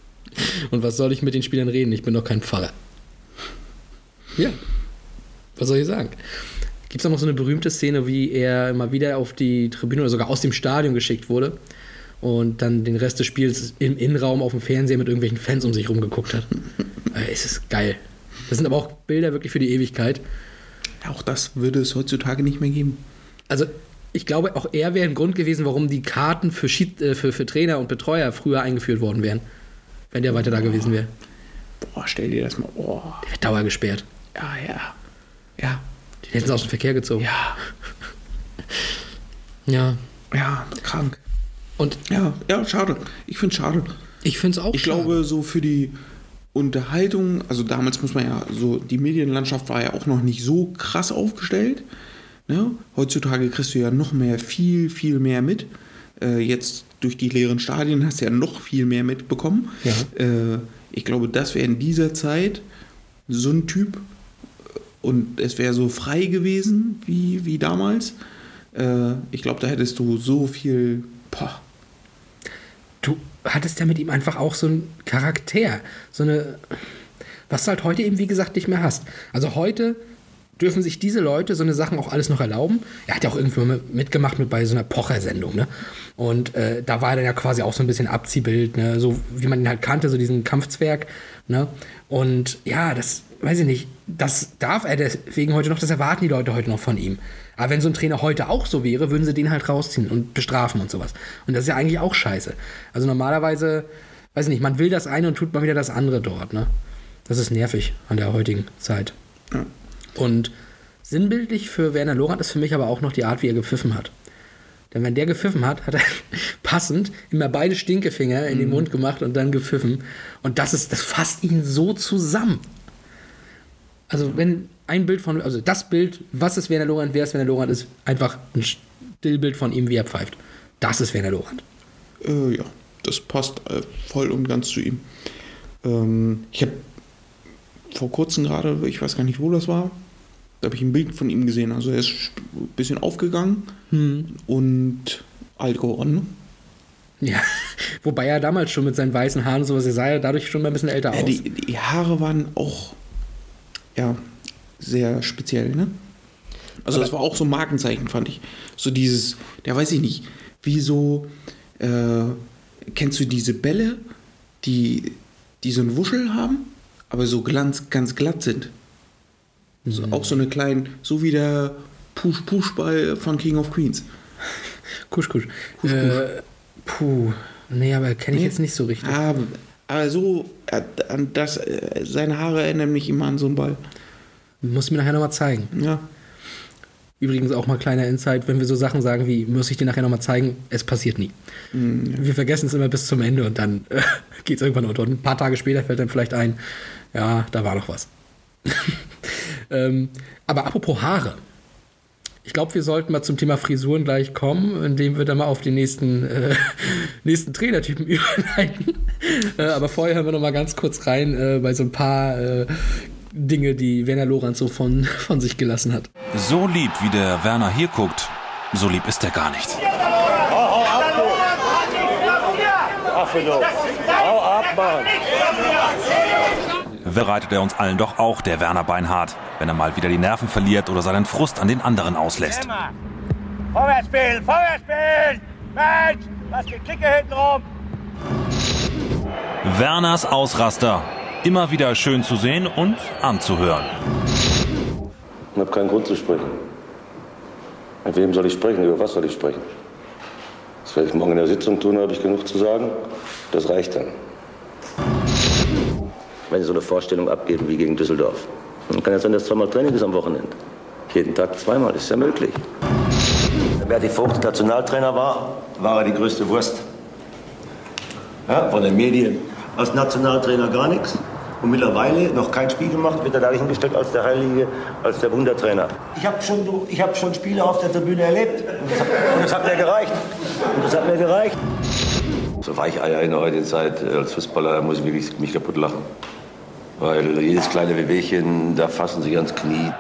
Und was soll ich mit den Spielern reden? Ich bin doch kein Pfarrer. Ja, was soll ich sagen? Gibt es noch so eine berühmte Szene, wie er immer wieder auf die Tribüne oder sogar aus dem Stadion geschickt wurde und dann den Rest des Spiels im Innenraum auf dem Fernseher mit irgendwelchen Fans um sich rumgeguckt hat? Es ist geil. Das sind aber auch Bilder wirklich für die Ewigkeit. Auch das würde es heutzutage nicht mehr geben. Also ich glaube, auch er wäre ein Grund gewesen, warum die Karten für, Schied, äh, für, für Trainer und Betreuer früher eingeführt worden wären. Wenn der weiter da gewesen wäre. Boah, stell dir das mal. Oh, Der wäre dauergesperrt. ja, ja. Ja, Den hätten sie aus dem Verkehr gezogen. ja, Ja. ja, krank. Und Ja, ja, schade. Ich finde es schade. ich finde es auch Ich schade. glaube, so für die Unterhaltung, also damals muss man ja so, die Medienlandschaft war ja auch noch nicht so krass aufgestellt. Ne? Heutzutage kriegst du ja noch mehr, viel, viel mehr mit. Äh, jetzt durch die leeren Stadien hast du ja noch viel mehr mitbekommen. Ja. Äh, ich glaube, das wäre in dieser Zeit so ein Typ und es wäre so frei gewesen wie, wie damals. Äh, ich glaube, da hättest du so viel. Boah, du hattest ja mit ihm einfach auch so einen Charakter. So eine. Was du halt heute eben, wie gesagt, nicht mehr hast. Also heute dürfen sich diese Leute so eine Sachen auch alles noch erlauben. Er hat ja auch irgendwo mal mitgemacht mit bei so einer Pocher-Sendung, ne? Und äh, da war er dann ja quasi auch so ein bisschen Abziehbild, ne? So wie man ihn halt kannte, so diesen Kampfzwerg, ne? Und ja, das, weiß ich nicht, das darf er deswegen heute noch, das erwarten die Leute heute noch von ihm. Aber wenn so ein Trainer heute auch so wäre, würden sie den halt rausziehen und bestrafen und sowas. Und das ist ja eigentlich auch scheiße. Also normalerweise, weiß ich nicht, man will das eine und tut mal wieder das andere dort, ne? Das ist nervig an der heutigen Zeit. Ja. Und sinnbildlich für Werner Lorand ist für mich aber auch noch die Art, wie er gepfiffen hat. Denn wenn der gepfiffen hat, hat er passend immer beide Stinkefinger in den Mund gemacht und dann gepfiffen. Und das ist, das fasst ihn so zusammen. Also wenn ein Bild von, also das Bild, was ist Werner Lorand, wer ist Werner Lorand, ist einfach ein Stillbild von ihm, wie er pfeift. Das ist Werner Lorand. Äh, ja, das passt äh, voll und ganz zu ihm. Ähm, ich habe vor kurzem gerade, ich weiß gar nicht, wo das war, Da habe ich ein Bild von ihm gesehen. Also er ist ein bisschen aufgegangen und alt geworden. Ne? Ja, wobei er damals schon mit seinen weißen Haaren und sowas, er sah ja dadurch schon mal ein bisschen älter Ja, aus. die, die Haare waren auch ja, sehr speziell, ne? Also das war auch so ein Markenzeichen, fand ich. So dieses, der weiß ich nicht, wie so, äh, kennst du diese Bälle, die, die so einen Wuschel haben, aber so glanz, ganz glatt sind? So, Auch so eine kleine, so wie der Push-Push-Ball von King of Queens. Kusch, kusch. Äh, puh, nee, aber kenne ich Nee. jetzt nicht so richtig. Aber, aber so, an das, äh, seine Haare erinnern mich immer an so einen Ball. Muss mir nachher nochmal zeigen. Ja. Übrigens auch mal kleiner Insight, wenn wir so Sachen sagen wie, muss ich dir nachher nochmal zeigen, es passiert nie. Wir vergessen es immer bis zum Ende und dann äh, geht es irgendwann unter. Und ein paar Tage später fällt dann vielleicht ein, ja, da war noch was. ähm, aber apropos Haare. Ich glaube, wir sollten mal zum Thema Frisuren gleich kommen, indem wir dann mal auf den nächsten, äh, nächsten Trainertypen überleiten. Äh, aber vorher hören wir noch mal ganz kurz rein äh, bei so ein paar äh, Dinge, die Werner Lorenz so von, von sich gelassen hat. So lieb, wie der Werner hier guckt, so lieb ist er gar nicht. Bereitet er uns allen doch auch, der Werner Beinhardt, wenn er mal wieder die Nerven verliert oder seinen Frust an den anderen auslässt. Vorwärts spielen, vorwärts spielen! Mensch, was Geklicke hinten rum! Werners Ausraster. Immer wieder schön zu sehen und anzuhören. Ich habe keinen Grund zu sprechen. Mit wem soll ich sprechen? Über was soll ich sprechen? Das werde ich morgen in der Sitzung tun, habe ich genug zu sagen. Das reicht dann. Wenn Sie so eine Vorstellung abgeben wie gegen Düsseldorf, dann kann ja sein, dass zweimal Training ist am Wochenende. Jeden Tag zweimal, ist ja möglich. Wenn Berti Vogt Nationaltrainer war, war er die größte Wurst. Ja, von den Medien. Als Nationaltrainer gar nichts. Und mittlerweile noch kein Spiel gemacht, wird er da hingestellt als der Heilige, als der Wundertrainer. Ich habe schon, ich hab schon Spiele auf der Tribüne erlebt. Und das, hat, und das hat mir gereicht. Und das hat mir gereicht. So Weicheier in der heutigen Zeit äh, als Fußballer, da muss ich wirklich mich kaputt lachen. Weil jedes kleine Wehwehchen, da fassen sie ans Knie.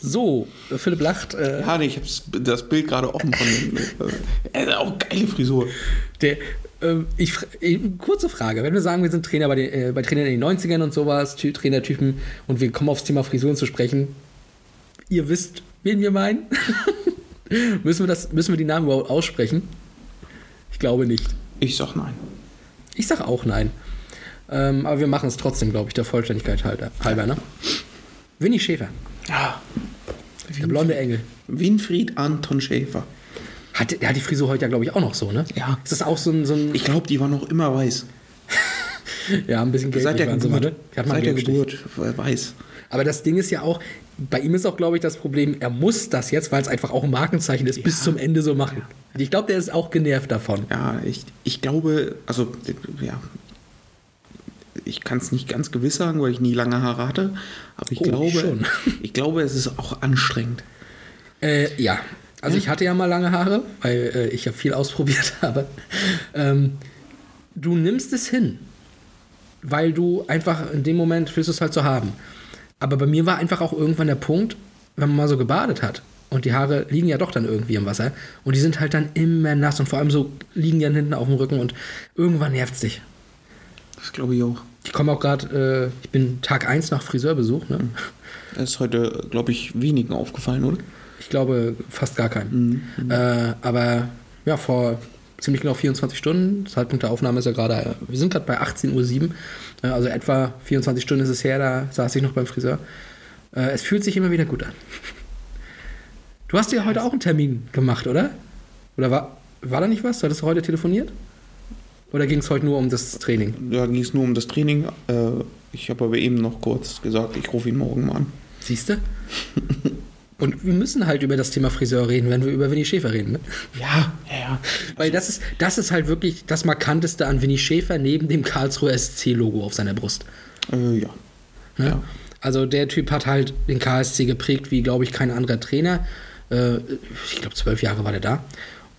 So, Philipp lacht. Äh, Ja, nee, ich habe das Bild gerade offen von dem. äh, äh, auch geile Frisur. der, ähm, ich, äh, kurze Frage. Wenn wir sagen, wir sind Trainer bei, den, äh, bei Trainern in den 90ern und sowas, Ty Trainertypen, und wir kommen aufs Thema Frisuren zu sprechen, ihr wisst, wen wir meinen? müssen, wir das, müssen wir die Namen überhaupt aussprechen? Ich glaube nicht. Ich sag nein. Ich sag auch nein. Ähm, aber wir machen es trotzdem, glaube ich, der Vollständigkeit halber, halber ne? Winnie Schäfer, Ja. der blonde Engel. Winfried Anton Schäfer. Hat, der hat die Frisur heute ja, glaube ich, auch noch so, ne? Ja. Ist das auch so ein. So ein Ich glaube, die war noch immer weiß. ja, ein bisschen Seit der sie mal, Geburt. ne? Seit der. Geburt äh, weiß. Aber das Ding ist ja auch, bei ihm ist auch, glaube ich, das Problem, er muss das jetzt, weil es einfach auch ein Markenzeichen ist, bis zum Ende so machen. Ich glaube, der ist auch genervt davon. Ja, ich, ich glaube, also, ja. Ich kann es nicht ganz gewiss sagen, weil ich nie lange Haare hatte. Aber ich Oh, glaube, schon. ich glaube, es ist auch anstrengend. Äh, ja, also ich hatte ja mal lange Haare, weil äh, ich ja viel ausprobiert habe. Ähm, du nimmst es hin, weil du einfach in dem Moment willst du es halt so haben. Aber bei mir war einfach auch irgendwann der Punkt, wenn man mal so gebadet hat und die Haare liegen ja doch dann irgendwie im Wasser und die sind halt dann immer nass und vor allem so liegen die dann hinten auf dem Rücken und irgendwann nervt es dich. Das glaube ich auch. Ich komme auch gerade, äh, ich bin Tag 1 nach Friseurbesuch, ne? Das ist heute, glaube ich, wenigen aufgefallen, oder? Ich glaube fast gar keinen. Äh, aber ja, vor ziemlich genau 24 Stunden, Zeitpunkt der Aufnahme ist ja gerade, wir sind gerade bei 18.07 Uhr, äh, also etwa 24 Stunden ist es her, da saß ich noch beim Friseur. Äh, es fühlt sich immer wieder gut an. Du hast ja heute auch einen Termin gemacht, oder? Oder war, war da nicht was? Hattest du heute telefoniert? Oder ging es heute nur um das Training? Da ging es nur um das Training. Äh, ich habe aber eben noch kurz gesagt, ich rufe ihn morgen mal an. Siehst du? Und wir müssen halt über das Thema Friseur reden, wenn wir über Winnie Schäfer reden. Ne? Ja, ja, ja. Weil das ist, das ist halt wirklich das Markanteste an Winnie Schäfer neben dem Karlsruher SC-Logo auf seiner Brust. Äh, ja. Ne? Also der Typ hat halt den KSC geprägt wie, glaube ich, kein anderer Trainer. Äh, ich glaube, zwölf Jahre war der da.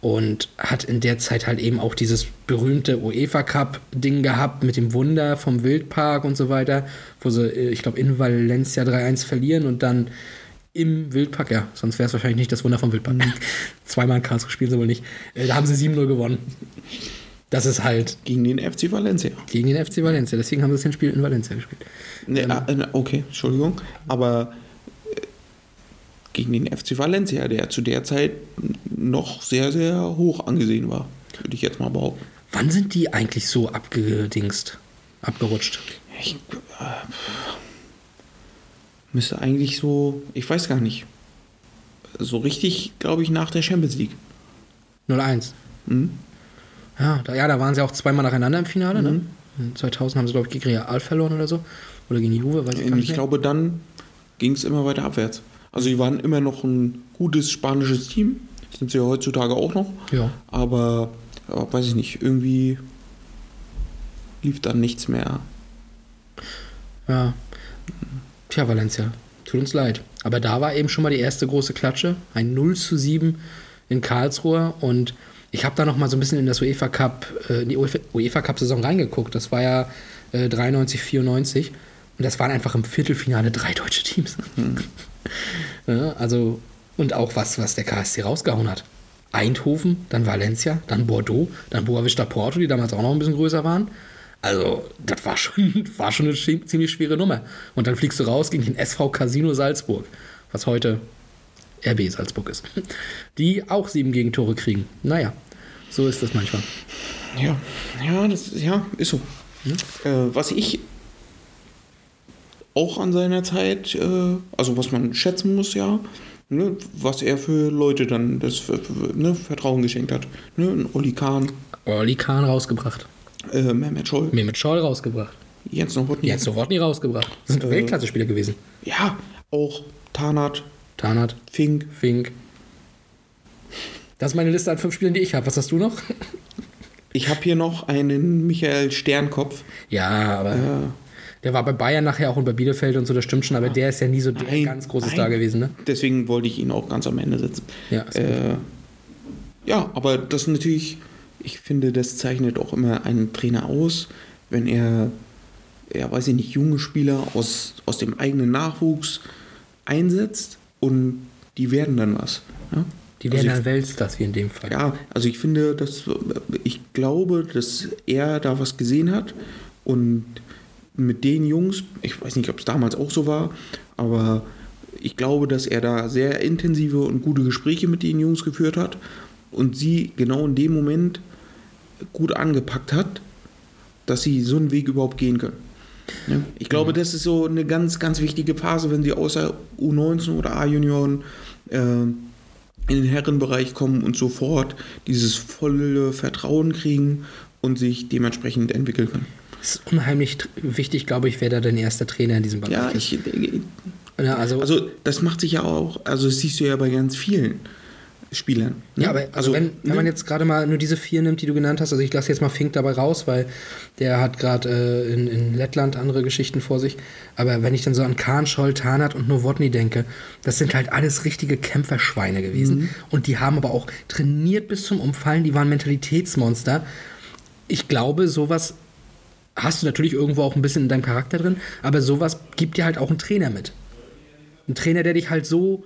Und hat in der Zeit halt eben auch dieses berühmte UEFA Cup-Ding gehabt mit dem Wunder vom Wildpark und so weiter, wo sie, äh, ich glaube, in Valencia 3-1 verlieren und dann im Wildpark, ja, sonst wäre es wahrscheinlich nicht das Wunder vom Wildpark. Zweimal in Karlsruhe spielen sie wohl nicht. Äh, da haben sie 7-0 gewonnen. Das ist halt Gegen den FC Valencia. gegen den FC Valencia. Deswegen haben sie das Spiel in Valencia gespielt. Nee, äh, okay, Entschuldigung. Aber gegen den FC Valencia, der zu der Zeit noch sehr, sehr hoch angesehen war, würde ich jetzt mal behaupten. Wann sind die eigentlich so abgedingst, abgerutscht? Ich, äh, müsste eigentlich so, ich weiß gar nicht, so richtig, glaube ich, nach der Champions League. 0-1. Mhm. Ja, da, ja, da waren sie auch zweimal nacheinander im Finale. Ne? In 2000 haben sie, glaube ich, gegen Real verloren oder so. Oder gegen Juve, weiß ich gar Und nicht ich glaube, dann ging es immer weiter abwärts. Also, die waren immer noch ein gutes spanisches Team. Sind sie ja heutzutage auch noch. Ja. Aber, aber weiß ich nicht, irgendwie lief dann nichts mehr. Ja. Tja, Valencia, tut uns leid. Aber da war eben schon mal die erste große Klatsche. Ein 0 zu 7 in Karlsruhe. Und ich habe da noch mal so ein bisschen in das UEFA Cup, äh, in die UEFA, UEFA Cup-Saison reingeguckt. Das war ja äh, 93, 94. Und das waren einfach im Viertelfinale drei deutsche Teams. Ja, also, und auch was, was der KSC rausgehauen hat. Eindhoven, dann Valencia, dann Bordeaux, dann Boavista Porto, die damals auch noch ein bisschen größer waren. Also, das war schon, war schon eine ziemlich schwere Nummer. Und dann fliegst du raus gegen den SV Casino Salzburg, was heute RB Salzburg ist. Die auch sieben Gegentore kriegen. Naja, so ist das manchmal. Ja, ja, das ja, ist so. Äh, was ich auch an seiner Zeit, äh, also was man schätzen muss, ja, ne, was er für Leute dann das für- für- ne, Vertrauen geschenkt hat. Ne, ein Oli Kahn, Orly Kahn rausgebracht. äh, Mehmet Scholl, Mehmet Scholl rausgebracht. Jens Nowotny. Jens Nowotny rausgebracht. Das sind Äh, Weltklasse-Spieler gewesen. Ja, auch Tarnat, Tarnat, Fink. Fink. Das ist meine Liste an fünf Spielern, die ich habe. Was hast du noch? Ich habe hier noch einen Michael Sternkopf. Ja, aber der war bei Bayern nachher auch und bei Bielefeld und so, das stimmt schon, aber der ist ja nie so der Nein, ganz große nein. Star gewesen, ne? Deswegen wollte ich ihn auch ganz am Ende setzen. Ja, Äh, ja, aber das natürlich, ich finde, das zeichnet auch immer einen Trainer aus, wenn er, ja, weiß ich nicht, junge Spieler aus, aus dem eigenen Nachwuchs einsetzt und die werden dann was. Ja? Die werden also dann Weltstars, wie in dem Fall. ja, also ich finde, dass, ich glaube, dass er da was gesehen hat und mit den Jungs, ich weiß nicht, ob es damals auch so war, aber ich glaube, dass er da sehr intensive und gute Gespräche mit den Jungs geführt hat und sie genau in dem Moment gut angepackt hat, dass sie so einen Weg überhaupt gehen können. Ja, ich glaube, das ist so eine ganz, ganz wichtige Phase, wenn sie außer U19 oder A-Junioren äh, in den Herrenbereich kommen und sofort dieses volle Vertrauen kriegen und sich dementsprechend entwickeln können. Ist unheimlich wichtig, glaube ich, wer da dein erster Trainer in diesem Bereich Ja, ist. ich, Ja, also, also das macht sich ja auch, also das siehst du ja bei ganz vielen Spielern. ne? ja, aber also wenn, wenn ne? man jetzt gerade mal nur diese vier nimmt, die du genannt hast, also ich lasse jetzt mal Fink dabei raus, weil der hat gerade äh, in, in Lettland andere Geschichten vor sich. Aber wenn ich dann so an Kahn, Scholl, Tarnat und Nowotny denke, das sind halt alles richtige Kämpferschweine gewesen. Mhm. Und die haben aber auch trainiert bis zum Umfallen, die waren Mentalitätsmonster. Ich glaube, sowas hast du natürlich irgendwo auch ein bisschen in deinem Charakter drin, aber sowas gibt dir halt auch ein Trainer mit. Ein Trainer, der dich halt so,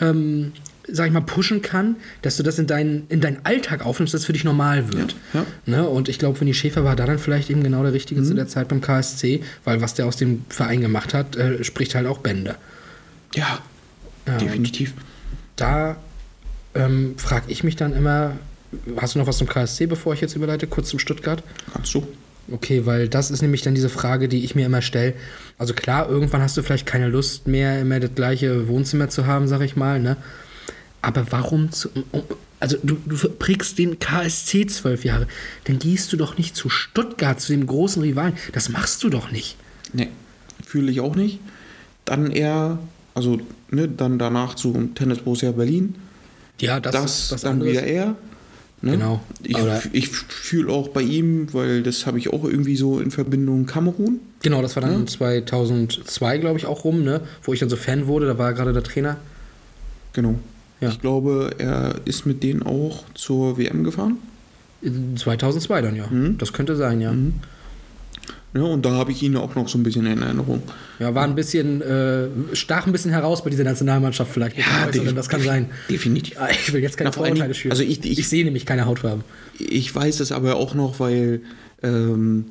ähm, sag ich mal, pushen kann, dass du das in deinen, in deinen Alltag aufnimmst, dass es für dich normal wird. Ja, Ne? Und ich glaube, Winnie Schäfer war da dann vielleicht eben genau der Richtige Mhm. zu der Zeit beim KSC, weil was der aus dem Verein gemacht hat, äh, spricht halt auch Bände. ja, Ja, und definitiv. Da ähm, frage ich mich dann immer, hast du noch was zum KSC, bevor ich jetzt überleite, kurz zum Stuttgart? Kannst du. Okay, weil das ist nämlich dann diese Frage, die ich mir immer stelle. Also klar, irgendwann hast du vielleicht keine Lust mehr, immer das gleiche Wohnzimmer zu haben, sag ich mal, ne? Aber warum zu, also du, du prägst den KSC zwölf Jahre, dann gehst du doch nicht zu Stuttgart, zu dem großen Rivalen. Das machst du doch nicht. Nee, fühle ich auch nicht. Dann eher, also ne, dann danach zu Tennis Borussia Berlin. Ja, das, Das, ist was dann anderes. wieder er. Ne? Genau. Ich, ich fühle auch bei ihm, weil das habe ich auch irgendwie so in Verbindung Kamerun. Genau, das war dann 2002, glaube ich, auch rum, ne? Wo ich dann so Fan wurde, da war er gerade der Trainer. Genau. Ja. Ich glaube, er ist mit denen auch zur WM gefahren. 2002 dann, ja. Mhm. Das könnte sein, ja. Ja, und da habe ich ihn auch noch so ein bisschen in Erinnerung. Ja, war ein bisschen, äh, stach ein bisschen heraus bei dieser Nationalmannschaft vielleicht. Ja, Äußeren, das kann sein. Definitiv. Ah, Ich will jetzt keine Na, Vorurteile schüren. also ich- ich- sehe nämlich keine Hautfarben. Ich weiß es aber auch noch, weil ähm,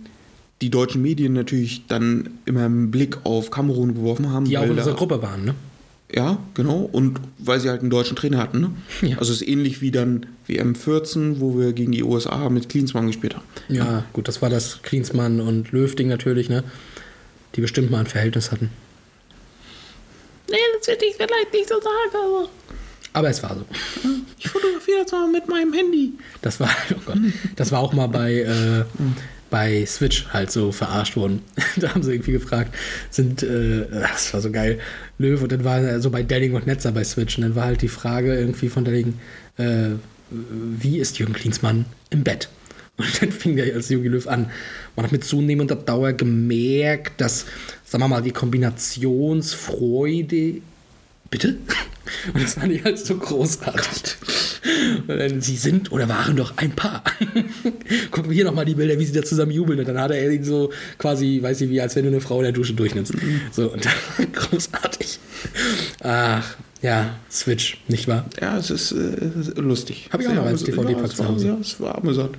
die deutschen Medien natürlich dann immer einen Blick auf Kamerun geworfen haben. Die auch in unserer Gruppe waren, ne? Ja, genau. Und weil sie halt einen deutschen Trainer hatten. Ne? Ja. Also es ist ähnlich wie dann WM 14, wo wir gegen die USA mit Klinsmann gespielt haben. Ja, gut, das war das Klinsmann und Löw-Ding natürlich, ne? Die bestimmt mal ein Verhältnis hatten. Nee, das hätte ich vielleicht nicht so sagen. Aber Aber es war so. ich fotografiere das mal mit meinem Handy. Das war, oh Gott, das war auch mal bei, äh, bei Switch halt so verarscht worden. da haben sie irgendwie gefragt, sind, äh, das war so geil, Löw und dann war er so bei Delling und Netzer bei Switch und dann war halt die Frage irgendwie von Delling, äh, wie ist Jürgen Klinsmann im Bett? Und dann fing der als Jogi Löw an. Man hat mit zunehmender Dauer gemerkt, dass, sagen wir mal, die Kombinationsfreude Bitte? Und das fand ich halt so großartig. Dann, sie sind oder waren doch ein Paar. Gucken wir hier nochmal die Bilder, wie sie da zusammen jubeln. Und dann hat er ihn so quasi, weiß ich wie, als wenn du eine Frau in der Dusche durchnimmst. So, und dann, großartig. Ach, ja, Switch, nicht wahr? Ja, es ist, äh, lustig. Hab ich auch noch als DVD-Pack es zu war- Hause. Ja, es war amüsant.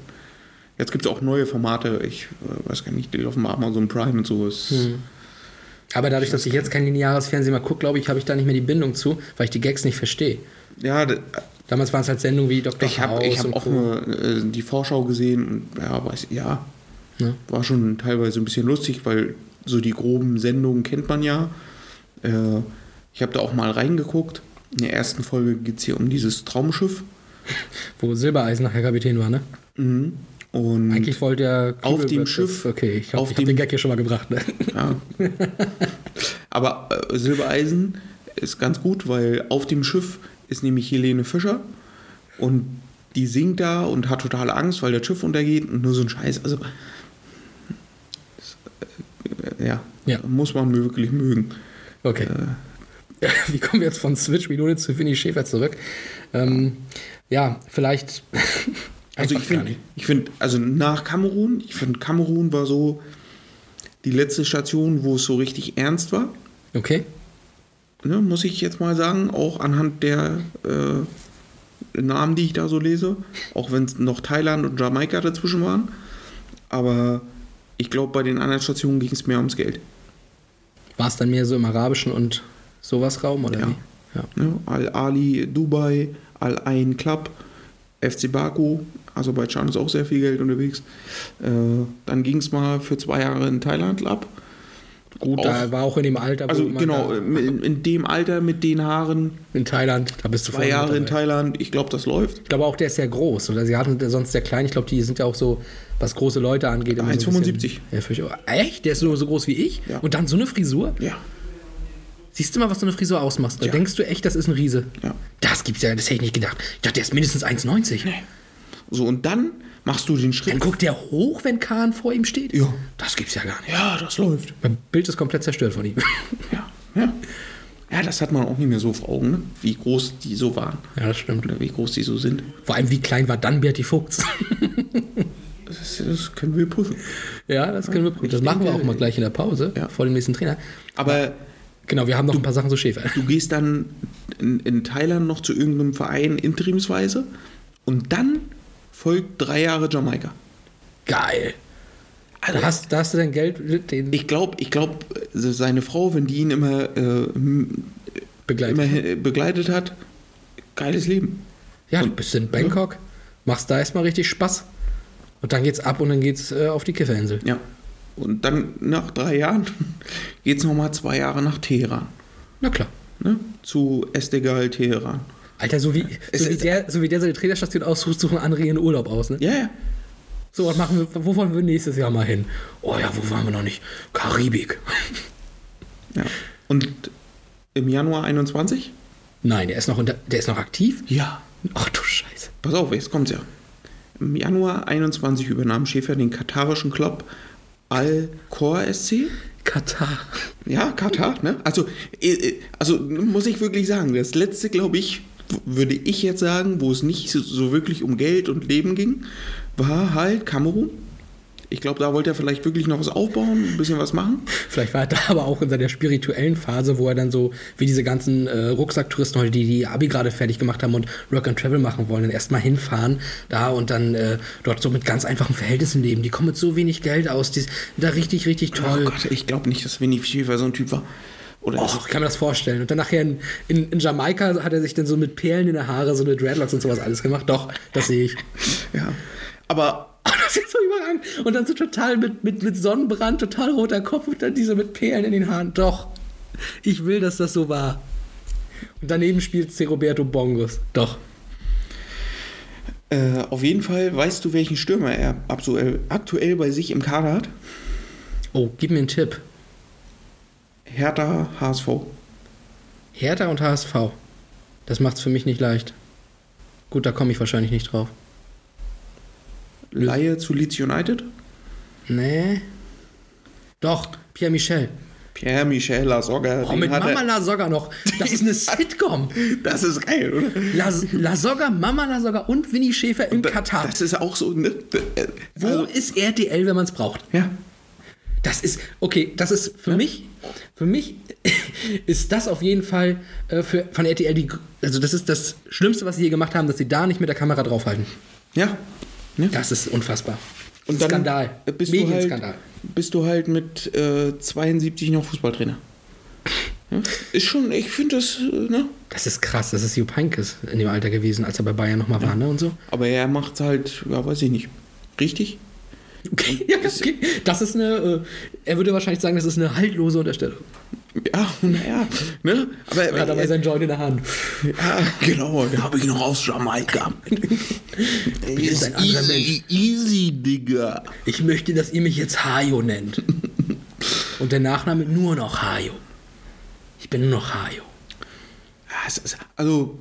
Jetzt gibt es auch neue Formate. Ich äh, weiß gar nicht, die laufen bei Amazon Prime und so. Es, Hm. Aber dadurch, dass ich jetzt kein lineares Fernsehen mehr gucke, glaube ich, habe ich da nicht mehr die Bindung zu, weil ich die Gags nicht verstehe. Ja, Damals waren es halt Sendungen wie Dr. ich habe hab auch Co. nur äh, die Vorschau gesehen und ja, weiß, ja, Ja. war schon teilweise ein bisschen lustig, weil so die groben Sendungen kennt man ja. Äh, ich habe da auch mal reingeguckt. In der ersten Folge geht es hier um dieses Traumschiff. Wo Silbereisen nachher Kapitän war, ne? Und Eigentlich wollte er Auf dem Kübel- Schiff- Okay, ich habe den Gag hier schon mal gebracht. Ne? Ja. Aber äh, Silbereisen ist ganz gut, weil auf dem Schiff ist nämlich Helene Fischer und die singt da und hat totale Angst, weil das Schiff untergeht und nur so ein Scheiß. Also, äh, ja, Ja. muss man wirklich mögen. Okay. Wie kommen wir jetzt von Switch Minute zu Vinny Schäfer zurück? Ähm, ja, vielleicht. Also ich finde, ich finde, also nach Kamerun, ich finde Kamerun war so die letzte Station, wo es so richtig ernst war. Okay. ne, muss ich jetzt mal sagen, auch anhand der äh, Namen, die ich da so lese, auch wenn es noch Thailand und Jamaika dazwischen waren. Aber ich glaube, bei den anderen Stationen ging es mehr ums Geld. War es dann mehr so im arabischen und sowas Raum oder Ja. wie? Ja. Ne? Al-Ali, Dubai, Al-Ain Club, FC Baku, Aserbaidschan ist auch sehr viel Geld unterwegs. Äh, dann ging es mal für zwei Jahre in Thailand ab. Gut, da war auch in dem Alter, Also genau, in, in dem Alter mit den Haaren, in Thailand, da bist du zwei Jahre in. Thailand, ich glaube, das läuft. Ich glaube auch, der ist sehr groß. Oder sie hatten sonst sehr klein. Ich glaube, die sind ja auch so, was große Leute angeht. immer so ein 1,75. bisschen- Ja, echt? Der ist nur so groß wie ich? Ja. Und dann so eine Frisur? Ja. Siehst du mal, was so eine Frisur ausmacht? Da Ja. denkst du echt, das ist ein Riese? Ja. Das gibt's ja, das hätte ich nicht gedacht. Ich dachte, der ist mindestens 1,90. So, und dann machst du den Schritt. Dann guckt der hoch, wenn Kahn vor ihm steht? Ja. Das gibt's ja gar nicht. Ja, das läuft. Mein Bild ist komplett zerstört von ihm. Ja, ja. Ja, das hat man auch nicht mehr so vor Augen, ne? wie groß die so waren. ja, das stimmt. Oder wie groß die so sind. Vor allem, wie klein war dann Berti Fuchs? Das, das können wir prüfen. ja, das können wir prüfen. Ich Das machen wir auch mal gleich in der Pause, ja. vor dem nächsten Trainer. Aber Genau, wir haben noch ein paar Sachen zu Schäfer. du gehst dann in, in Thailand noch zu irgendeinem Verein interimsweise und dann folgt drei Jahre Jamaika. Geil. Da hast, da hast du dein Geld, den Ich glaube, ich glaub, seine Frau, wenn die ihn immer, äh, begleitet. immer äh, begleitet hat, geiles Leben. Ja, du bist in Bangkok, machst da erstmal richtig Spaß. Und dann geht's ab und dann geht's äh, auf die Kifferinsel. Ja. Und dann nach drei Jahren geht es nochmal zwei Jahre nach Teheran. Na klar. Ne? Zu Estegal Teheran. Alter, so wie, so wie, der, so wie der seine Trainerstation aussucht, suchen andere ihren Urlaub aus. Ne? Ja, ja. So, was machen wir, wo wollen wir nächstes Jahr mal hin? Oh ja, wo waren wir noch nicht? Karibik. ja. Und im Januar 21? Nein, der ist noch, unter, der ist noch aktiv? Ja. Ach du Scheiße. Pass auf, jetzt kommt's ja. Im Januar 21 übernahm Schäfer den katarischen Club Al-Khor SC. Katar. Ja, Katar, ne? Also, äh, äh, also muss ich wirklich sagen, das letzte, glaube ich, würde ich jetzt sagen, wo es nicht so, so wirklich um Geld und Leben ging, war halt Kamerun. Ich glaube, da wollte er vielleicht wirklich noch was aufbauen, ein bisschen was machen. Vielleicht war er da aber auch in seiner spirituellen Phase, wo er dann so, wie diese ganzen äh, Rucksacktouristen heute, die die Abi gerade fertig gemacht haben und Work and Travel machen wollen, dann erstmal hinfahren da und dann äh, dort so mit ganz einfachen Verhältnissen leben. Die kommen mit so wenig Geld aus, die sind da richtig, richtig toll. Oh Gott, ich glaube nicht, dass Winnie Schäfer so ein Typ war. Oder Och, ich kann mir das vorstellen. Und dann nachher in, in, in Jamaika hat er sich dann so mit Perlen in der Haare, so eine Dreadlocks und sowas alles gemacht. Doch, das sehe ich. ja. Aber das ist so überragend. Und dann so total mit, mit, mit Sonnenbrand, total roter Kopf und dann diese mit Perlen in den Haaren. Doch, ich will, dass das so war. Und daneben spielt. Roberto Bongos. Doch. Äh, auf jeden Fall weißt du, welchen Stürmer er aktuell bei sich im Kader hat? Oh, gib mir einen Tipp. Hertha, HSV. Hertha und HSV. Das macht's für mich nicht leicht. Gut, da komme ich wahrscheinlich nicht drauf. Laie zu Leeds United? Nee. Doch, Pierre Michel. Pierre Michel Lasogga. Oh, mit Mama Lasogga noch. Das ist eine Sitcom. Das ist geil, oder? Las Lasogga, Mama Lasogga und Winnie Schäfer in Da- Katar. Das ist auch so. Ne? Wo Also, ist RTL, wenn man es braucht? ja. Das ist, okay, das ist für mich, für mich ist das auf jeden Fall äh, für, von RTL die, also das ist das Schlimmste, was sie je gemacht haben, dass sie da nicht mit der Kamera draufhalten. Ja. Ne? Das ist unfassbar. Das Und ist dann Skandal. Bist du, halt, Medienskandal. bist du halt mit äh, 72 noch Fußballtrainer. Ja? Ist schon, ich finde das, äh, ne? Das ist krass. Das ist Jupp Heynckes in dem Alter gewesen, als er bei Bayern nochmal war, ne, und so. Aber er macht halt, ja, weiß ich nicht. Richtig? Okay, ja, okay. Das ist eine, äh, er würde wahrscheinlich sagen, das ist eine haltlose Unterstellung. Ja, naja, ne? Aber Er hat aber äh, seinen Joint in der Hand. ja, genau, den habe ich noch aus Jamaika. ist ein anderer Mensch. easy, Digga. Ich möchte, dass ihr mich jetzt Hajo nennt. Und der Nachname nur noch Hajo. Ich bin nur noch Hajo. Ja, ist, also,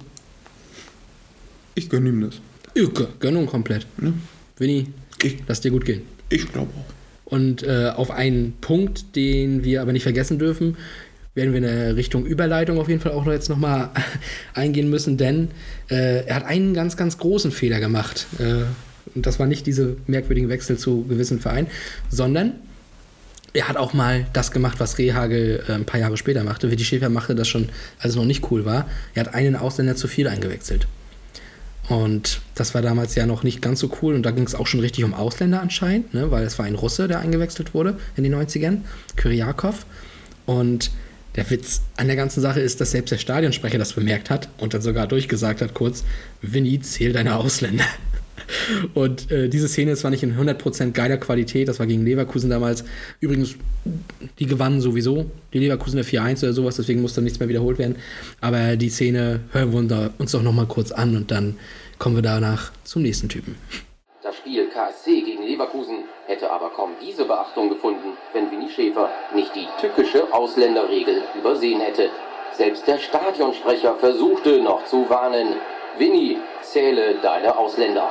ich gönne ihm das. Irke, Gönnung komplett. Winnie, Ich, lass dir gut gehen. ich glaube auch. Und äh, auf einen Punkt, den wir aber nicht vergessen dürfen, werden wir in der Richtung Überleitung auf jeden Fall auch noch jetzt nochmal eingehen müssen, denn äh, er hat einen ganz, ganz großen Fehler gemacht. Äh, und das war nicht diese merkwürdigen Wechsel zu gewissen Vereinen, sondern er hat auch mal das gemacht, was Rehagel äh, ein paar Jahre später machte. Willi Schäfer machte das schon, als es noch nicht cool war. Er hat einen Ausländer zu viel eingewechselt. Und das war damals ja noch nicht ganz so cool. Und da ging es auch schon richtig um Ausländer anscheinend, ne? weil es war ein Russe, der eingewechselt wurde in den 90ern, Kyriakov. Und der Witz an der ganzen Sache ist, dass selbst der Stadionsprecher das bemerkt hat und dann sogar durchgesagt hat, kurz, Winnie, zähl deine Ausländer. Und äh, diese Szene ist zwar nicht in 100% geiler Qualität, das war gegen Leverkusen damals. Übrigens, die gewannen sowieso, die Leverkusener 4-1 oder sowas, deswegen muss dann nichts mehr wiederholt werden. Aber die Szene hören wir uns da- uns doch nochmal kurz an und dann kommen wir danach zum nächsten Typen. Das Spiel KSC gegen Leverkusen hätte aber kaum diese Beachtung gefunden, wenn Winnie Schäfer nicht die tückische Ausländerregel übersehen hätte. Selbst der Stadionsprecher versuchte noch zu warnen. Winnie, zähle deine Ausländer.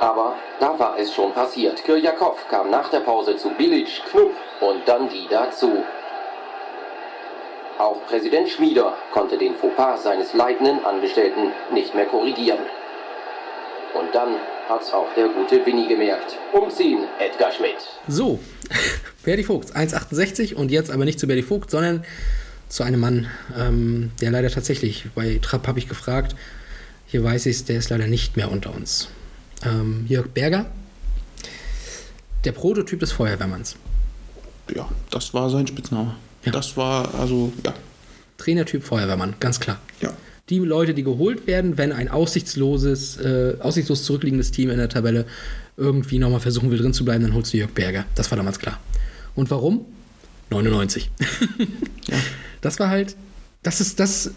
Aber da war es schon passiert. Kirjakov kam nach der Pause zu Bilic, Knupp und dann die dazu. Auch Präsident Schmieder konnte den Fauxpas seines leitenden Angestellten nicht mehr korrigieren. Und dann hat's auch der gute Winnie gemerkt. Umziehen, Edgar Schmidt. So, Berdi Vogt, 1,68 und jetzt aber nicht zu Berdi Vogt, sondern zu einem Mann, ähm, der leider tatsächlich, bei Trapp habe ich gefragt, hier weiß ich es, der ist leider nicht mehr unter uns. Ähm, Jörg Berger, der Prototyp des Feuerwehrmanns. Ja, das war sein Spitzname. Ja. Das war, also, ja. Trainertyp Feuerwehrmann, ganz klar. Ja. Die Leute, die geholt werden, wenn ein aussichtsloses, äh, aussichtslos zurückliegendes Team in der Tabelle irgendwie nochmal versuchen will, drin zu bleiben, dann holst du Jörg Berger. Das war damals klar. Und warum? 99. Das war halt, das ist das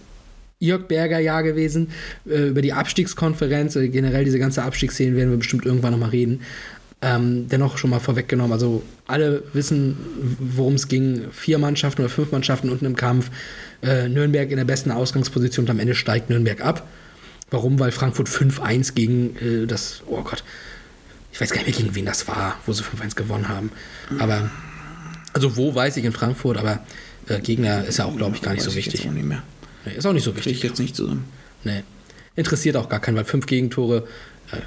Jörg Berger Jahr gewesen. Äh, über die Abstiegskonferenz, generell diese ganze Abstiegsszene werden wir bestimmt irgendwann nochmal reden. Ähm, dennoch schon mal vorweggenommen, also alle wissen, worum es ging. Vier Mannschaften oder fünf Mannschaften unten im Kampf. Äh, Nürnberg in der besten Ausgangsposition und am Ende steigt Nürnberg ab. Warum? Weil Frankfurt 5-1 gegen äh, das, oh Gott, ich weiß gar nicht mehr, gegen wen das war, wo sie 5-1 gewonnen haben. Aber, also wo weiß ich in Frankfurt, aber Äh, Gegner ist ja auch, glaube ich, gar nicht so wichtig. Auch nicht. Nee, ist auch nicht so Krieg wichtig. ich jetzt nicht zusammen. Nee. Interessiert auch gar keinen, weil fünf Gegentore, äh,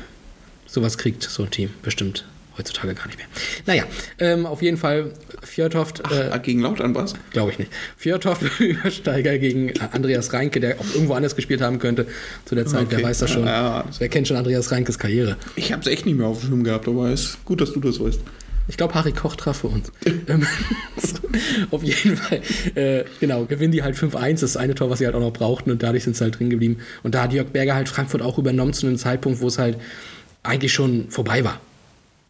sowas kriegt so ein Team bestimmt heutzutage gar nicht mehr. Naja, ähm, auf jeden Fall Fjordhoft, Ach, gegen Lautern was? glaube ich nicht. Fjordhoft Übersteiger gegen äh, Andreas Reinke, der auch irgendwo anders gespielt haben könnte zu der Zeit. Wer Okay. weiß das schon. Ja. Wer kennt schon Andreas Reinkes Karriere? Ich habe es echt nicht mehr auf dem Schirm gehabt, aber es ist gut, dass du das weißt. Ich glaube, Harry Koch traf für uns. Auf jeden Fall, äh, genau, gewinnen die halt 5-1, das eine Tor, was sie halt auch noch brauchten und dadurch sind sie halt drin geblieben. Und da hat Jörg Berger halt Frankfurt auch übernommen zu einem Zeitpunkt, wo es halt eigentlich schon vorbei war.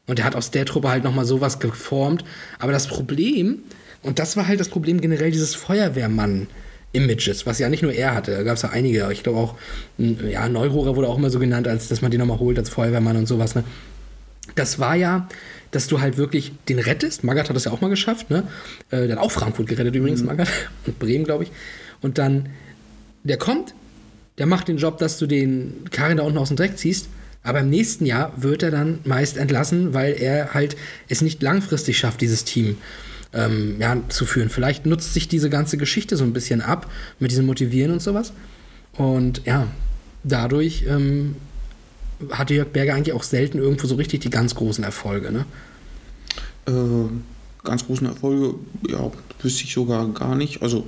Und er hat aus der Truppe halt nochmal sowas geformt. Aber das Problem, und das war halt das Problem generell dieses Feuerwehrmann-Images, was ja nicht nur er hatte, da gab es ja einige. Ich glaube auch, ja, Neurohrer wurde auch immer so genannt, als dass man die nochmal holt als Feuerwehrmann und sowas. Ne? das war ja, dass du halt wirklich den rettest. Magath hat das ja auch mal geschafft, ne? Äh, der hat auch Frankfurt gerettet übrigens, Magath. Und Bremen, glaube ich. Und dann, der kommt, der macht den Job, dass du den Karin da unten aus dem Dreck ziehst. Aber im nächsten Jahr wird er dann meist entlassen, weil er halt es nicht langfristig schafft, dieses Team ähm, ja, zu führen. Vielleicht nutzt sich diese ganze Geschichte so ein bisschen ab mit diesem Motivieren und sowas. Und ja, dadurch ähm, hatte Jörg Berger eigentlich auch selten irgendwo so richtig die ganz großen Erfolge. Ne? Äh, ganz großen Erfolge, ja, wüsste ich sogar gar nicht. Also,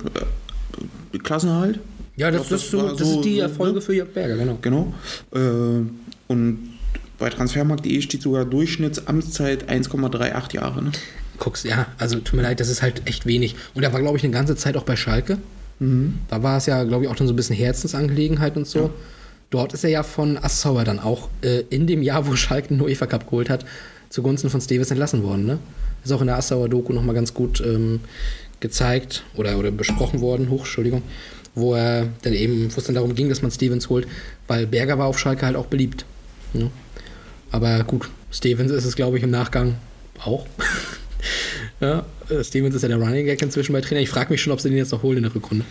äh, Klassenerhalt. Ja, das, glaub, das, so, war das sind die so, Erfolge ne? für Jörg Berger, genau. Genau. Äh, und bei transfermarkt.de steht sogar Durchschnittsamtszeit 1,38 Jahre. Ne? Guckst, ja, also tut mir leid, das ist halt echt wenig. Und er war, glaube ich, eine ganze Zeit auch bei Schalke. Da war es ja, glaube ich, auch dann so ein bisschen Herzensangelegenheit und so. Dort ist er ja von Assauer dann auch äh, in dem Jahr, wo Schalke den UEFA Cup geholt hat, zugunsten von Steves entlassen worden. Ne? Ist auch in der Assauer Doku nochmal ganz gut ähm, gezeigt oder, oder besprochen worden, hoch, Entschuldigung, wo er dann eben, wo es dann darum ging, dass man Stevens holt, weil Berger war auf Schalke halt auch beliebt. Ne? Aber gut, Stevens ist es, glaube ich, im Nachgang auch. ja, äh, Stevens ist ja der Running Gag inzwischen bei Trainer. Ich frage mich schon, ob sie den jetzt noch holen in der Rückrunde.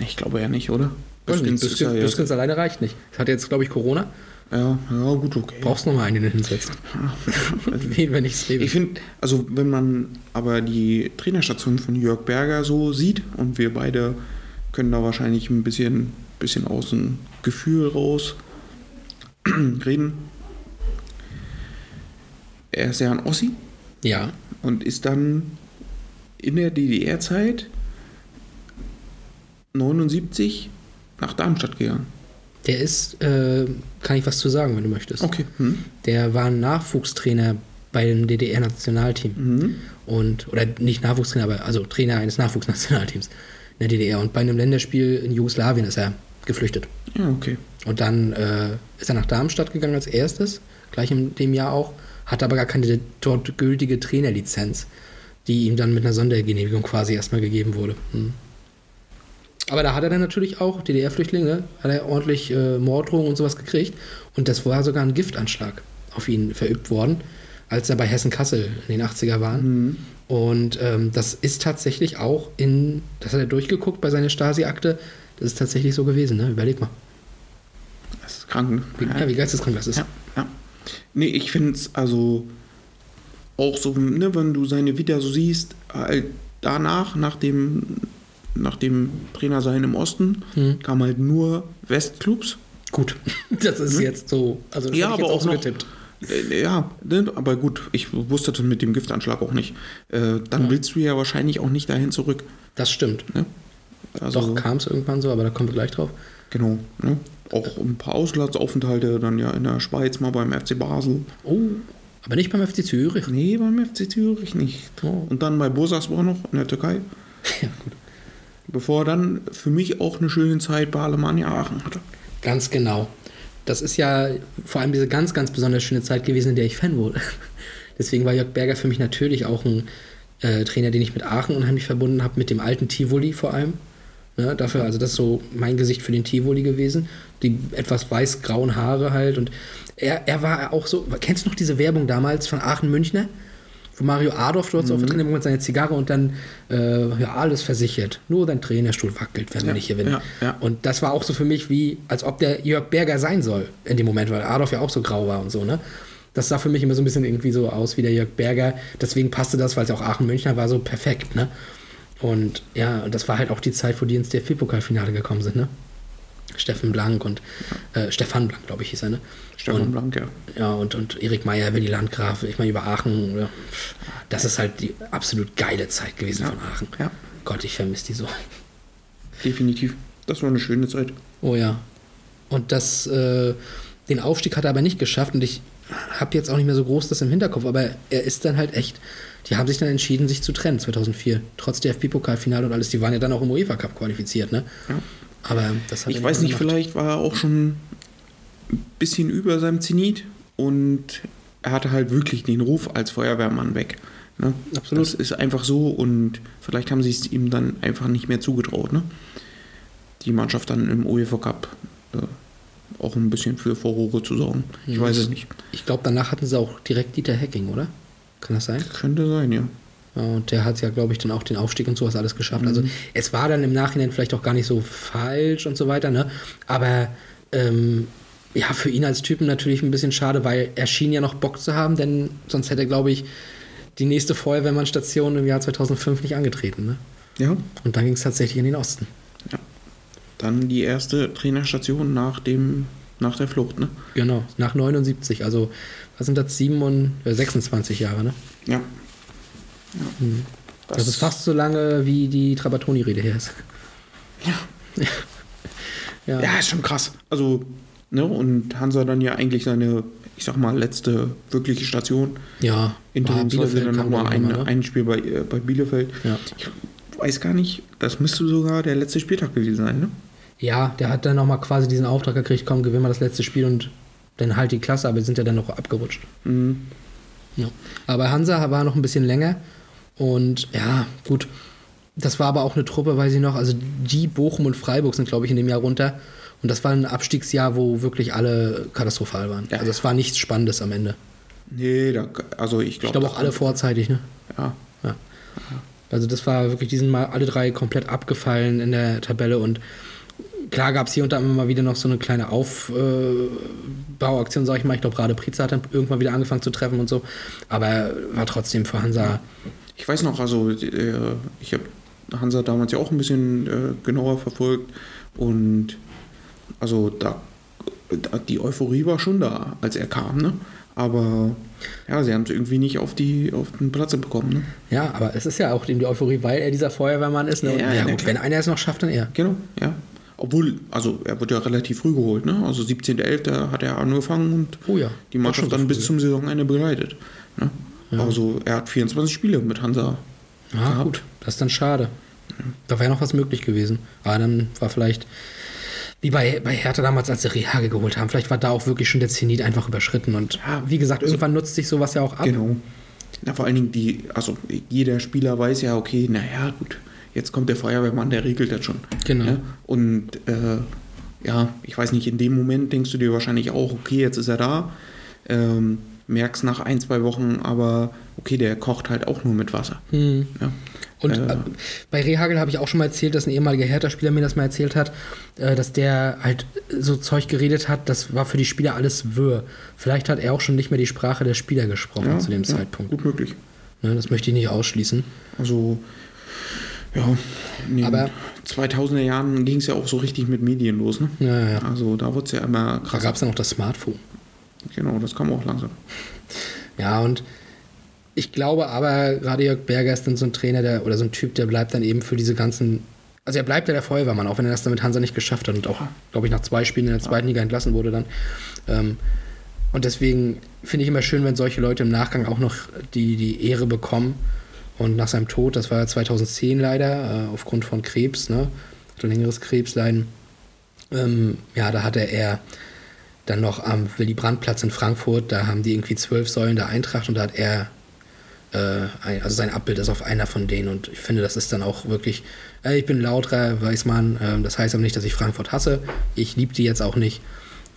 Ich glaube ja nicht, oder? Büskens alleine reicht nicht. Hat jetzt, glaube ich, Corona. Ja, ja, gut, okay. Brauchst noch mal einen, den hinsetzt. Wen, wenn nicht Stevens. Ich finde, also wenn man aber die Trainerstation von Jörg Berger so sieht und wir beide können da wahrscheinlich ein bisschen, bisschen aus dem Gefühl raus reden. Er ist ja ein Ossi Ja, und ist dann in der DDR-Zeit 79 nach Darmstadt gegangen. der ist, äh, kann ich was zu sagen, wenn du möchtest. Okay. Hm. Der war Nachwuchstrainer bei dem DDR-Nationalteam. Mhm. Und, oder nicht Nachwuchstrainer, aber also Trainer eines Nachwuchsnationalteams in der DDR. Und bei einem Länderspiel in Jugoslawien ist er geflüchtet. Ja, okay. Und dann äh, ist er nach Darmstadt gegangen als erstes, gleich in dem Jahr auch, hat aber gar keine dort gültige Trainerlizenz, die ihm dann mit einer Sondergenehmigung quasi erstmal gegeben wurde. Hm. Aber da hat er dann natürlich auch, DDR-Flüchtlinge, hat er ordentlich äh, Morddrohungen und sowas gekriegt. Und das war sogar ein Giftanschlag auf ihn verübt worden, als er bei Hessen-Kassel in den 80er waren. Und ähm, das ist tatsächlich auch in, das hat er durchgeguckt bei seiner Stasi-Akte, das ist tatsächlich so gewesen, ne? Überleg mal. Das ist krank. Ne? Wie, ja, wie geisteskrank das ist. Ja, ja. Nee, ich finde es also auch so, ne, wenn du seine Vita so siehst, halt danach, nach dem, nach dem Trainer sein im Osten, Hm. kam halt nur Westclubs. Gut, das ist jetzt so. Also das ja, aber jetzt auch so noch. getippt. Äh, ja, ne, aber gut, ich wusste das mit dem Giftanschlag auch nicht. Äh, dann willst du ja wahrscheinlich auch nicht dahin zurück. Das stimmt. Ne? Also, Doch kam es irgendwann so, aber da kommen wir gleich drauf. Genau. Ne? Auch ein paar Auslandsaufenthalte, dann ja in der Schweiz mal beim FC Basel. Oh, aber nicht beim FC Zürich. Nee, beim FC Zürich nicht. Oh. Und dann bei Bursaspor noch in der Türkei. Ja, gut. Bevor er dann für mich auch eine schöne Zeit bei Alemannia Aachen hatte. Ganz genau. Das ist ja vor allem diese ganz, ganz besonders schöne Zeit gewesen, in der ich Fan wurde. Deswegen war Jörg Berger für mich natürlich auch ein äh, Trainer, den ich mit Aachen unheimlich verbunden habe, mit dem alten Tivoli vor allem. Ne, dafür, also das ist so mein Gesicht für den Tivoli gewesen. Die etwas weiß-grauen Haare halt. Und er, er war auch so, kennst du noch diese Werbung damals von Aachen Münchner? Wo Mario Adolf dort so auf der Training mit seiner Zigarre und dann, äh, ja, alles versichert. Nur dein Trainerstuhl wackelt, wenn wir Ja, nicht gewinnen. ja, ja. Und das war auch so für mich wie, als ob der Jörg Berger sein soll in dem Moment, weil Adolf ja auch so grau war und so, ne? Das sah für mich immer so ein bisschen irgendwie so aus wie der Jörg Berger. Deswegen passte das, weil es auch Aachen-Münchner war, so perfekt, ne? Und ja, das war halt auch die Zeit, wo die ins DFB-Pokalfinale gekommen sind, ne? Steffen Blank und äh, Stefan Blank, glaube ich, hieß er, ne? Stefan und, Blank, ja. Ja, und, und Erik Meyer, Willi Landgraf, ich meine, über Aachen, ja, das ist halt die absolut geile Zeit gewesen Ja. von Aachen. Ja. Gott, ich vermisse die so. Definitiv. Das war eine schöne Zeit. Oh ja. Und das, äh, den Aufstieg hat er aber nicht geschafft und ich habe jetzt auch nicht mehr so groß das im Hinterkopf, aber er ist dann halt echt, die haben sich dann entschieden, sich zu trennen 2004, trotz DFB-Pokalfinale und alles, die waren ja dann auch im UEFA Cup qualifiziert, ne? Ja. Aber das hat Ich weiß nicht, gemacht. vielleicht war er auch schon ein bisschen über seinem Zenit und er hatte halt wirklich den Ruf als Feuerwehrmann weg. Ne? Absolut. Das ist einfach so und vielleicht haben sie es ihm dann einfach nicht mehr zugetraut. Ne? Die Mannschaft dann im UEFA Cup äh, auch ein bisschen für Furore zu sorgen. Ich Mhm. weiß es nicht. Ich glaube, danach hatten sie auch direkt Dieter Hecking, oder? Kann das sein? Könnte sein, ja. Ja, und der hat ja, glaube ich, dann auch den Aufstieg und sowas alles geschafft. Mhm. Also es war dann im Nachhinein vielleicht auch gar nicht so falsch und so weiter, ne? Aber ähm, ja, für ihn als Typen natürlich ein bisschen schade, weil er schien ja noch Bock zu haben, denn sonst hätte er, glaube ich, die nächste Feuerwehrannstation im Jahr 2005 nicht angetreten, ne? Ja. Und dann ging es tatsächlich in den Osten. Dann die erste Trainerstation nach dem nach der Flucht, ne? Genau, nach 79, also was sind das, 7 und, äh, 26 Jahre, ne? Ja. Mhm. Das, ist fast so lange, wie die Trapattoni-Rede her ist. Ja. ja. Ja, ist schon krass. Also, ne, und Hansa dann ja eigentlich seine, ich sag mal, letzte wirkliche Station. Ja, Interimsweise Bielefeld dann nochmal ein, ne? ein Spiel bei, äh, bei Bielefeld. Ja. Ich weiß gar nicht, das müsste sogar der letzte Spieltag gewesen sein, ne? Ja, der hat dann nochmal quasi diesen Auftrag gekriegt, komm, gewinnen wir das letzte Spiel und dann halt die Klasse, aber sind ja dann noch abgerutscht. Mhm. Ja. Aber Hansa war noch ein bisschen länger und ja, gut. Das war aber auch eine Truppe, weiß ich noch, also die Bochum und Freiburg sind, glaube ich, in dem Jahr runter. Und das war ein Abstiegsjahr, wo wirklich alle katastrophal waren. Ja. Also es war nichts Spannendes am Ende. Nee, da, also ich Ich glaube. glaube auch alle vorzeitig, ne? Ja. Ja. Also das war wirklich, die sind mal alle drei komplett abgefallen in der Tabelle und klar gab es hier und da immer mal wieder noch so eine kleine Aufbauaktion, sag ich mal. Ich glaube, gerade Priza hat dann irgendwann wieder angefangen zu treffen und so. Aber war trotzdem für Hansa. Ich weiß noch, also äh, ich habe Hansa damals ja auch ein bisschen äh, genauer verfolgt und also da, da die Euphorie war schon da, als er kam, ne? Aber ja, sie haben es irgendwie nicht auf die auf den Platz bekommen, ne? Ja, aber es ist ja auch eben die Euphorie, weil er dieser Feuerwehrmann ist. Ne? Ja, ja, ja, gut, wenn einer es noch schafft, dann er. Genau, ja. Obwohl, also er wird ja relativ früh geholt, ne? Also 17.11. hat er angefangen und Oh ja, die Mannschaft dann bis zum Saisonende begleitet. Ne? Also er hat 24 Spiele mit Hansa. Ja, gehabt. gut, das ist dann schade. Da wäre noch was möglich gewesen. Aber dann war vielleicht, wie bei, bei Hertha damals, als sie Rehage geholt haben, vielleicht war da auch wirklich schon der Zenit einfach überschritten. Und Ja, wie gesagt, irgendwann nutzt sich sowas ja auch ab. Genau. Na, vor allen Dingen die, also jeder Spieler weiß ja, okay, naja, gut, jetzt kommt der Feuerwehrmann, der regelt das schon. Genau. Ja? Und äh, ja, ich weiß nicht, in dem Moment denkst du dir wahrscheinlich auch, okay, jetzt ist er da. Ähm, merkst nach ein, zwei Wochen, aber okay, der kocht halt auch nur mit Wasser. Hm. Ja. Und Äh. äh, bei Rehagel habe ich auch schon mal erzählt, dass ein ehemaliger Hertha-Spieler mir das mal erzählt hat, äh, dass der halt so Zeug geredet hat, das war für die Spieler alles Wirr. Vielleicht hat er auch schon nicht mehr die Sprache der Spieler gesprochen Ja, zu dem ja, Zeitpunkt. Gut möglich. Ne, das möchte ich nicht ausschließen. Also, ja, in den Aber- 2000er Jahren ging es ja auch so richtig mit Medien los, ne? Ja, ja, ja. Also da wurde es ja immer Da krass. gab es dann auch das Smartphone. Genau, das kam auch langsam. Ja, und ich glaube aber, gerade Jörg Berger ist dann so ein Trainer der, oder so ein Typ, der bleibt dann eben für diese ganzen. Also er bleibt ja der Feuerwehrmann, auch wenn er das dann mit Hansa nicht geschafft hat und auch, glaube ich, nach zwei Spielen in der zweiten Liga entlassen wurde dann. Ähm, und deswegen finde ich immer schön, wenn solche Leute im Nachgang auch noch die, die Ehre bekommen. Und nach seinem Tod, das war ja 2010 leider, äh, aufgrund von Krebs, ne? Hatte längeres Krebsleiden. Ähm, ja, da hatte er dann noch am Willy Brandt-Platz in Frankfurt, da haben die irgendwie zwölf Säulen der Eintracht und da hat er, äh, also sein Abbild ist auf einer von denen und ich finde, das ist dann auch wirklich, äh, ich bin lauter, weiß man, ähm, das heißt aber nicht, dass ich Frankfurt hasse, ich liebe die jetzt auch nicht.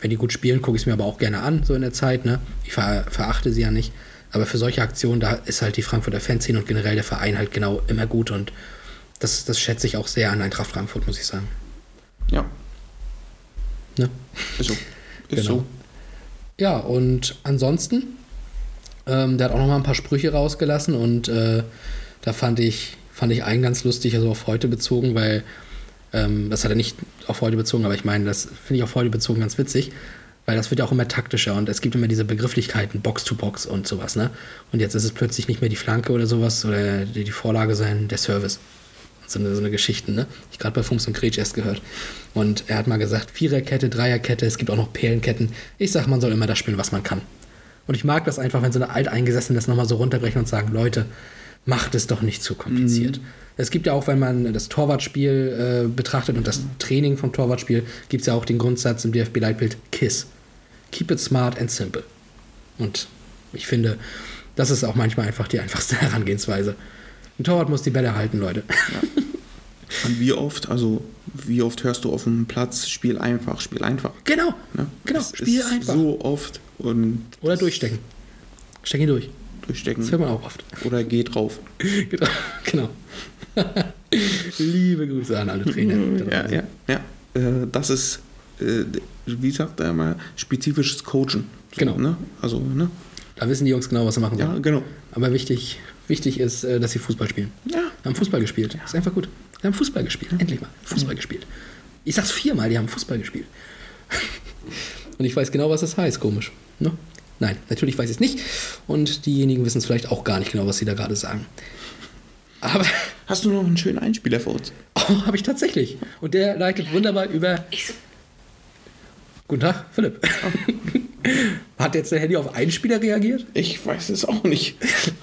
Wenn die gut spielen, gucke ich es mir aber auch gerne an, so in der Zeit, ne? Ich ver verachte sie ja nicht. Aber für solche Aktionen, da ist halt die Frankfurter Fanszene und generell der Verein halt genau immer gut und das, das schätze ich auch sehr an Eintracht Frankfurt, muss ich sagen. Ja, Ne? ist so. Ist Genau. so. Ja, und ansonsten Ähm, der hat auch noch mal ein paar Sprüche rausgelassen und äh, da fand ich, fand ich einen ganz lustig, also auf heute bezogen, weil ähm, das hat er nicht auf heute bezogen, aber ich meine, das finde ich auf heute bezogen ganz witzig, weil das wird ja auch immer taktischer und es gibt immer diese Begrifflichkeiten, Box to Box und sowas, ne? Und jetzt ist es plötzlich nicht mehr die Flanke oder sowas oder die, Vorlage sein, der Service. So eine, so eine Geschichten, ne? Ich gerade bei Fums und Kretsch erst gehört. Und er hat mal gesagt, Viererkette, Dreierkette, es gibt auch noch Perlenketten. Ich sag, man soll immer das spielen, was man kann. Und ich mag das einfach, wenn so eine Alteingesessene das nochmal so runterbrechen und sagen, Leute, macht es doch nicht zu kompliziert. Es gibt ja auch, wenn man das Torwartspiel äh, betrachtet und das Training vom Torwartspiel, gibt es ja auch den Grundsatz im DFB-Leitbild KISS. Keep it smart and simple. Und ich finde, das ist auch manchmal einfach die einfachste Herangehensweise. Ein Torwart muss die Bälle halten, Leute. Und wie oft, also wie oft hörst du auf dem Platz, spiel einfach, spiel einfach. Genau, Ne? genau, Das spiel einfach. So oft und Oder durchstecken. Steck ihn durch. Durchstecken. Das hört man auch oft. Oder geh drauf. Genau. genau. Liebe Grüße an alle Trainer. Ja, ja, ja. Äh, das ist, äh, wie sagt er immer, spezifisches Coachen. So, Genau. Ne? Also, ne? Da wissen die Jungs genau, was sie machen sollen. Ja, genau. Aber wichtig, wichtig ist, äh, dass sie Fußball spielen. Ja. Haben Fußball gespielt. Ist einfach gut. Die haben Fußball gespielt. Endlich mal. Fußball gespielt. Ich sag's viermal, die haben Fußball gespielt. Und ich weiß genau, was das heißt. Komisch. Ne? Nein, natürlich weiß ich es nicht. Und diejenigen wissen es vielleicht auch gar nicht genau, was sie da gerade sagen. Aber Hast du noch einen schönen Einspieler für uns? oh, habe ich tatsächlich. Und der leitet wunderbar über. Guten Tag, Philipp. Hat jetzt der Handy auf Einspieler reagiert? Ich weiß es auch nicht.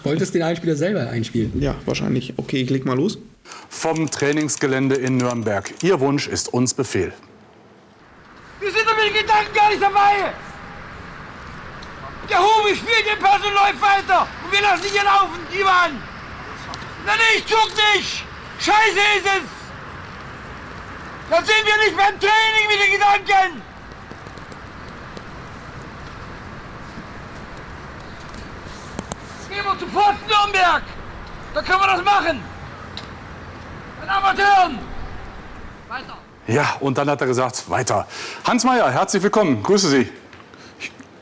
Wolltest den Einspieler selber einspielen? Ja, wahrscheinlich. Okay, ich leg mal los. Vom Trainingsgelände in Nürnberg. Ihr Wunsch ist uns Befehl. Wir sind doch mit den Gedanken gar nicht dabei. Der Hubi spielt, den Pass und läuft weiter. Und wir lassen ihn laufen, Ivan. Na nee, ich zuck nicht. Scheiße ist es. Dann sind wir nicht beim Training mit den Gedanken. Gehen wir zu Pfosten Nürnberg. Da können wir das machen. Mit Amateuren. Weiter. Ja, und dann hat er gesagt, weiter. Hans Meyer, herzlich willkommen. Grüße Sie.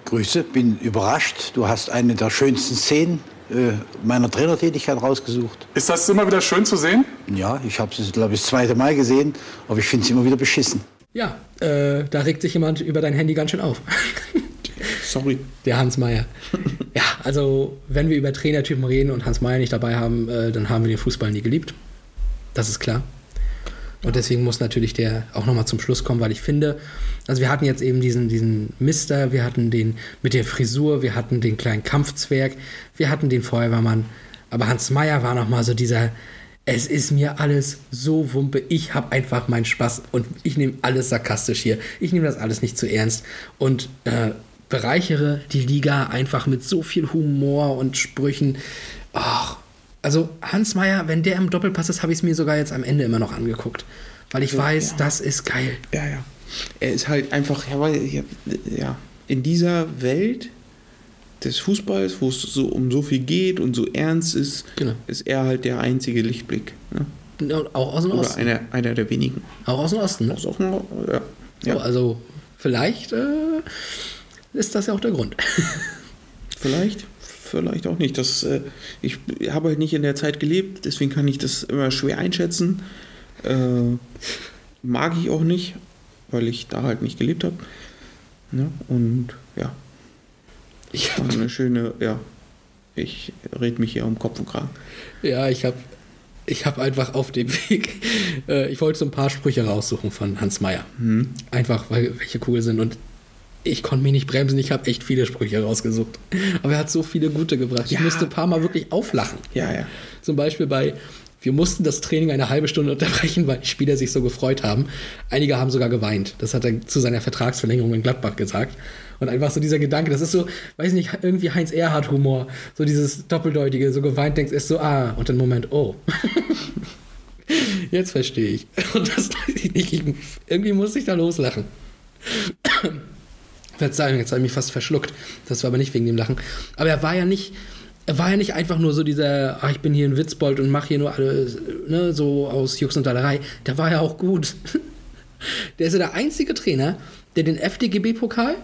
Grüße, bin überrascht. Du hast eine der schönsten Szenen äh, meiner Trainertätigkeit rausgesucht. Ist das immer wieder schön zu sehen? Ja, ich habe es, glaube ich, das zweite Mal gesehen, aber ich finde es immer wieder beschissen. Ja, äh, da regt sich jemand über dein Handy ganz schön auf. Sorry. Der Hans Meier. ja, also wenn wir über Trainertypen reden und Hans Meier nicht dabei haben, äh, dann haben wir den Fußball nie geliebt. Das ist klar. Und deswegen muss natürlich der auch nochmal zum Schluss kommen, weil ich finde, also wir hatten jetzt eben diesen, diesen Mister, wir hatten den mit der Frisur, wir hatten den kleinen Kampfzwerg, wir hatten den Feuerwehrmann, aber Hans Meier war nochmal so dieser, es ist mir alles so wumpe, ich habe einfach meinen Spaß und ich nehme alles sarkastisch hier. Ich nehme das alles nicht zu ernst und äh, bereichere die Liga einfach mit so viel Humor und Sprüchen. Ach, also Hans Meier, wenn der im Doppelpass ist, habe ich es mir sogar jetzt am Ende immer noch angeguckt. Weil ich Ja, weiß, ja. das ist geil. Ja, ja. Er ist halt einfach, ja, weil, ja, ja, in dieser Welt des Fußballs, wo es so um so viel geht und so ernst ist, Genau. ist er halt der einzige Lichtblick. Ne? Auch aus dem Oder Osten. einer, einer der wenigen. Auch aus dem Osten. Ne? Aus auch noch, ja. So, ja. also vielleicht äh, ist das ja auch der Grund. Vielleicht, vielleicht auch nicht. Das, äh, ich habe halt nicht in der Zeit gelebt, deswegen kann ich das immer schwer einschätzen. Äh, mag ich auch nicht, weil ich da halt nicht gelebt habe. Ne? Und ja, ich habe eine schöne, ja, ich rede mich hier um Kopf und Kragen. Ja, ich habe ich hab einfach auf dem Weg, äh, ich wollte so ein paar Sprüche raussuchen von Hans Meier. Einfach, weil welche cool sind. Und ich konnte mich nicht bremsen, ich habe echt viele Sprüche rausgesucht. Aber er hat so viele gute gebracht. Ich Ja. musste ein paar Mal wirklich auflachen. Ja, ja. Zum Beispiel bei, wir mussten das Training eine halbe Stunde unterbrechen, weil die Spieler sich so gefreut haben. Einige haben sogar geweint. Das hat er zu seiner Vertragsverlängerung in Gladbach gesagt. Und einfach so dieser Gedanke, das ist so, weiß nicht, irgendwie Heinz Erhardt Humor. So dieses Doppeldeutige, so geweint denkst, ist so, ah, und dann Moment, oh. Jetzt verstehe ich. Und das weiß ich nicht. Ich, irgendwie muss ich da loslachen. Verzeihung, jetzt habe ich mich fast verschluckt. Das war aber nicht wegen dem Lachen. Aber er war ja nicht, er war ja nicht einfach nur so dieser, ach, ich bin hier ein Witzbold und mache hier nur alles, ne, so aus Jux und Dallerei. Der war ja auch gut. Der ist ja der einzige Trainer, der den FDGB-Pokal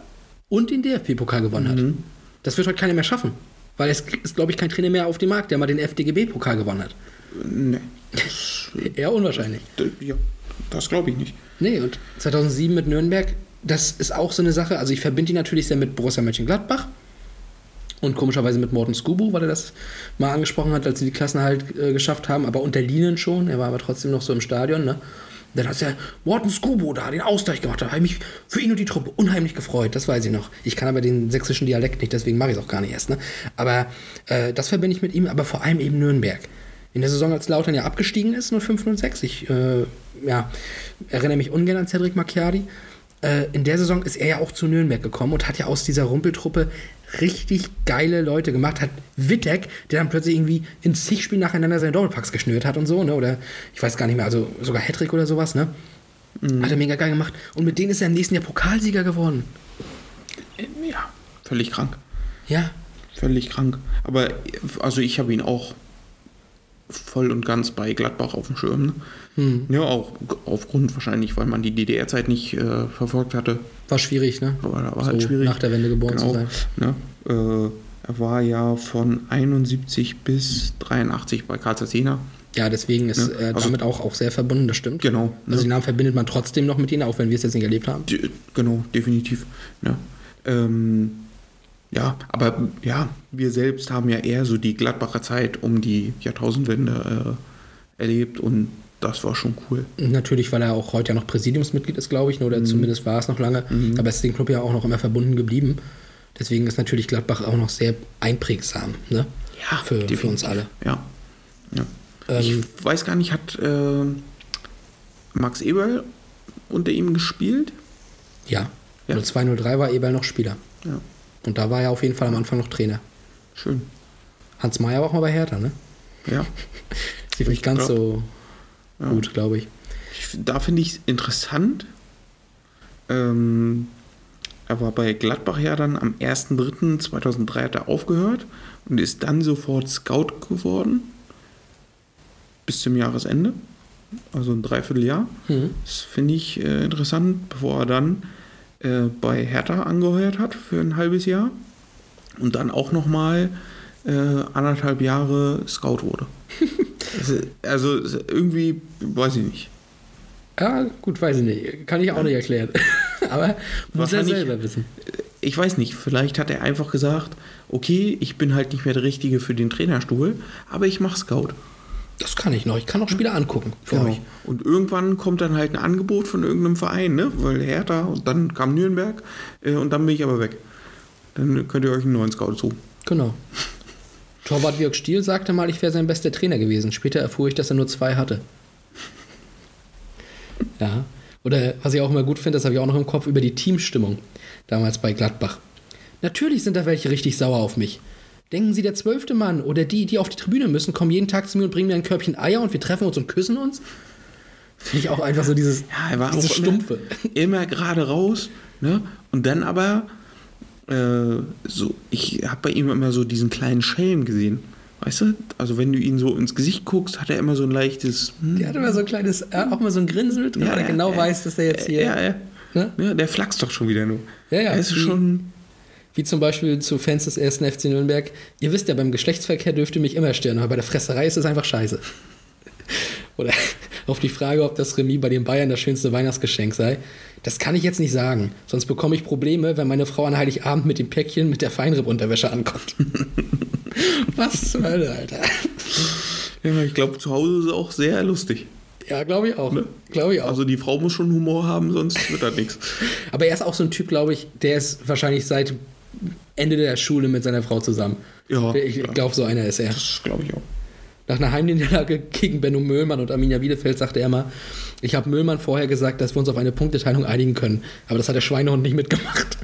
und den DFB-Pokal gewonnen hat. Das wird heute keiner mehr schaffen. Weil es ist, glaube ich, kein Trainer mehr auf dem Markt, der mal den FDGB-Pokal gewonnen hat. Nee. Eher unwahrscheinlich. Ja, das glaube ich nicht. Nee, und 2007 mit Nürnberg, das ist auch so eine Sache. Also ich verbinde die natürlich sehr mit Borussia Mönchengladbach und komischerweise mit Morten Skubu, weil er das mal angesprochen hat, als sie die Klassen halt äh, geschafft haben, aber unter Linen schon. Er war aber trotzdem noch so im Stadion, ne? Dann hat ja Morten Skubo da den Ausgleich gemacht. Da habe ich mich für ihn und die Truppe unheimlich gefreut. Das weiß ich noch. Ich kann aber den sächsischen Dialekt nicht, deswegen mache ich es auch gar nicht erst. Ne? Aber äh, das verbinde ich mit ihm, aber vor allem eben Nürnberg. In der Saison, als Lautern ja abgestiegen ist, 05, 06. Ich äh, ja, erinnere mich ungern an Cedric Macchiari. Äh, in der Saison ist er ja auch zu Nürnberg gekommen und hat ja aus dieser Rumpeltruppe richtig geile Leute gemacht. Hat Wittek, der dann plötzlich irgendwie in zig Spielen nacheinander seine Doppelpacks geschnürt hat und so, ne? Oder ich weiß gar nicht mehr, also sogar Hattrick oder sowas, ne? Mhm. Hat er mega geil gemacht. Und mit denen ist er im nächsten Jahr Pokalsieger geworden. Ja, völlig krank. Ja. Völlig krank. Aber also ich habe ihn auch voll und ganz bei Gladbach auf dem Schirm. Ne? Hm. Ja, auch aufgrund wahrscheinlich, weil man die DDR-Zeit nicht äh, verfolgt hatte. War schwierig, ne? War, war So halt schwierig. nach der Wende geboren genau, zu sein. Ne? Äh, er war ja von 71 bis 83 bei Karl Zeiss Ja, deswegen ist Ne? er Also- damit auch, auch sehr verbunden, das stimmt. Genau. Also ne? den Namen verbindet man trotzdem noch mit ihnen, auch wenn wir es jetzt nicht erlebt haben. Die- Genau, definitiv. Ja. Ähm, ja, aber ja, wir selbst haben ja eher so die Gladbacher Zeit um die Jahrtausendwende äh, erlebt und das war schon cool. Natürlich, weil er auch heute ja noch Präsidiumsmitglied ist, glaube ich, ne, oder zumindest war es noch lange. Aber es ist dem Club ja auch noch immer verbunden geblieben. Deswegen ist natürlich Gladbach auch noch sehr einprägsam, ne? Ja, für, für uns alle. Ja. ja. Ähm, ich weiß gar nicht, hat äh, Max Eberl unter ihm gespielt? Ja. Ja. 0203 war Eberl noch Spieler. Ja. Und da war er auf jeden Fall am Anfang noch Trainer. Schön. Hans Meyer war auch mal bei Hertha, ne? Ja. Sieht nicht ganz glaub- so Ja. gut, glaube ich. Ich, da finde ich es interessant. Ähm, er war bei Gladbach ja dann am 1.3.2003 hat er aufgehört und ist dann sofort Scout geworden. Bis zum Jahresende. Also ein Dreivierteljahr. Mhm. Das finde ich äh, interessant, bevor er dann äh, bei Hertha angeheuert hat für ein halbes Jahr und dann auch nochmal äh, anderthalb Jahre Scout wurde. also, also irgendwie, weiß ich nicht. Ja, gut, weiß ich nicht. Kann ich auch nicht erklären. Aber muss er selber wissen. Ich weiß nicht, vielleicht hat er einfach gesagt, okay, ich bin halt nicht mehr der Richtige für den Trainerstuhl, aber ich mache Scout. Das kann ich noch. Ich kann auch Spieler angucken für Genau. euch. Und irgendwann kommt dann halt ein Angebot von irgendeinem Verein, ne? Weil Hertha und dann kam Nürnberg äh, und dann bin ich aber weg. Dann könnt ihr euch einen neuen Scout suchen. Genau. Torwart Jörg Stiel sagte mal, ich wäre sein bester Trainer gewesen. Später erfuhr ich, dass er nur zwei hatte. Ja. Oder was ich auch immer gut finde, das habe ich auch noch im Kopf, über die Teamstimmung. Damals bei Gladbach. Natürlich sind da welche richtig sauer auf mich. Denken Sie, der zwölfte Mann oder die, die auf die Tribüne müssen, kommen jeden Tag zu mir und bringen mir ein Körbchen Eier und wir treffen uns und küssen uns? Finde ich auch einfach so dieses, Ja, er war dieses auch Stumpfe. Immer, immer gerade raus, ne? Und dann aber äh, so, ich habe bei ihm immer so diesen kleinen Schelm gesehen. Weißt du? Also wenn du ihn so ins Gesicht guckst, hat er immer so ein leichtes. Hm, Der hat immer so ein kleines, äh, auch mal so ein Grinsen mit, drin, weil er genau weiß, dass der jetzt hier. Ja, ja. Ne? ja, der flaxt doch schon wieder nur. Ja, ja. Er ist wie- schon. Wie zum Beispiel zu Fans des ersten FC Nürnberg. Ihr wisst ja, beim Geschlechtsverkehr dürft ihr mich immer stören, aber bei der Fresserei ist es einfach scheiße. Oder auf die Frage, ob das Remis bei den Bayern das schönste Weihnachtsgeschenk sei. Das kann ich jetzt nicht sagen. Sonst bekomme ich Probleme, wenn meine Frau an Heiligabend mit dem Päckchen mit der Feinripp-Unterwäsche ankommt. Was zur Hölle, Alter. Ja, ich glaube, zu Hause ist es auch sehr lustig. Ja, glaube ich auch. Glaube ich auch. Also die Frau muss schon Humor haben, sonst wird das nichts. Aber er ist auch so ein Typ, glaube ich, der ist wahrscheinlich seit Ende der Schule mit seiner Frau zusammen. Ja, Ich, ich glaube, so einer ist er. Das glaube ich auch. Nach einer Heimniederlage gegen Benno Möhlmann und Arminia Bielefeld sagte er mal, ich habe Möhlmann vorher gesagt, dass wir uns auf eine Punkteteilung einigen können. Aber das hat der Schweinehund nicht mitgemacht.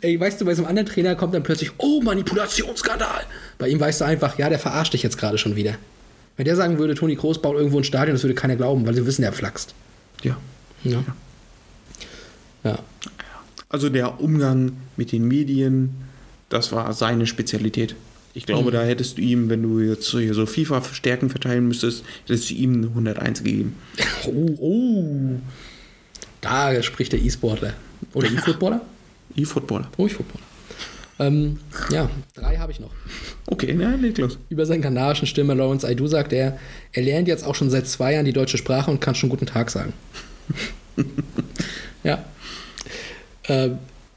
Ey, weißt du, bei so einem anderen Trainer kommt dann plötzlich, oh, Manipulationsskandal. Bei ihm weißt du einfach, ja, der verarscht dich jetzt gerade schon wieder. Wenn der sagen würde, Toni Kroos baut irgendwo ein Stadion, das würde keiner glauben, weil sie wissen, er flaxt. Ja. Ja. Ja. Also der Umgang mit den Medien, das war seine Spezialität. Ich glaube, Mhm. da hättest du ihm, wenn du jetzt so hier so FIFA-Stärken verteilen müsstest, hättest du ihm eine 101 gegeben. Oh, oh. Da spricht der E-Sportler. Oder E-Footballer? E-Footballer. Oh, E-Footballer. Ähm, ja, drei habe ich noch. Okay, na, leg los. Über seinen kanarischen Stimme Lawrence Aidu sagt er, er lernt jetzt auch schon seit zwei Jahren die deutsche Sprache und kann schon guten Tag sagen. ja. Äh,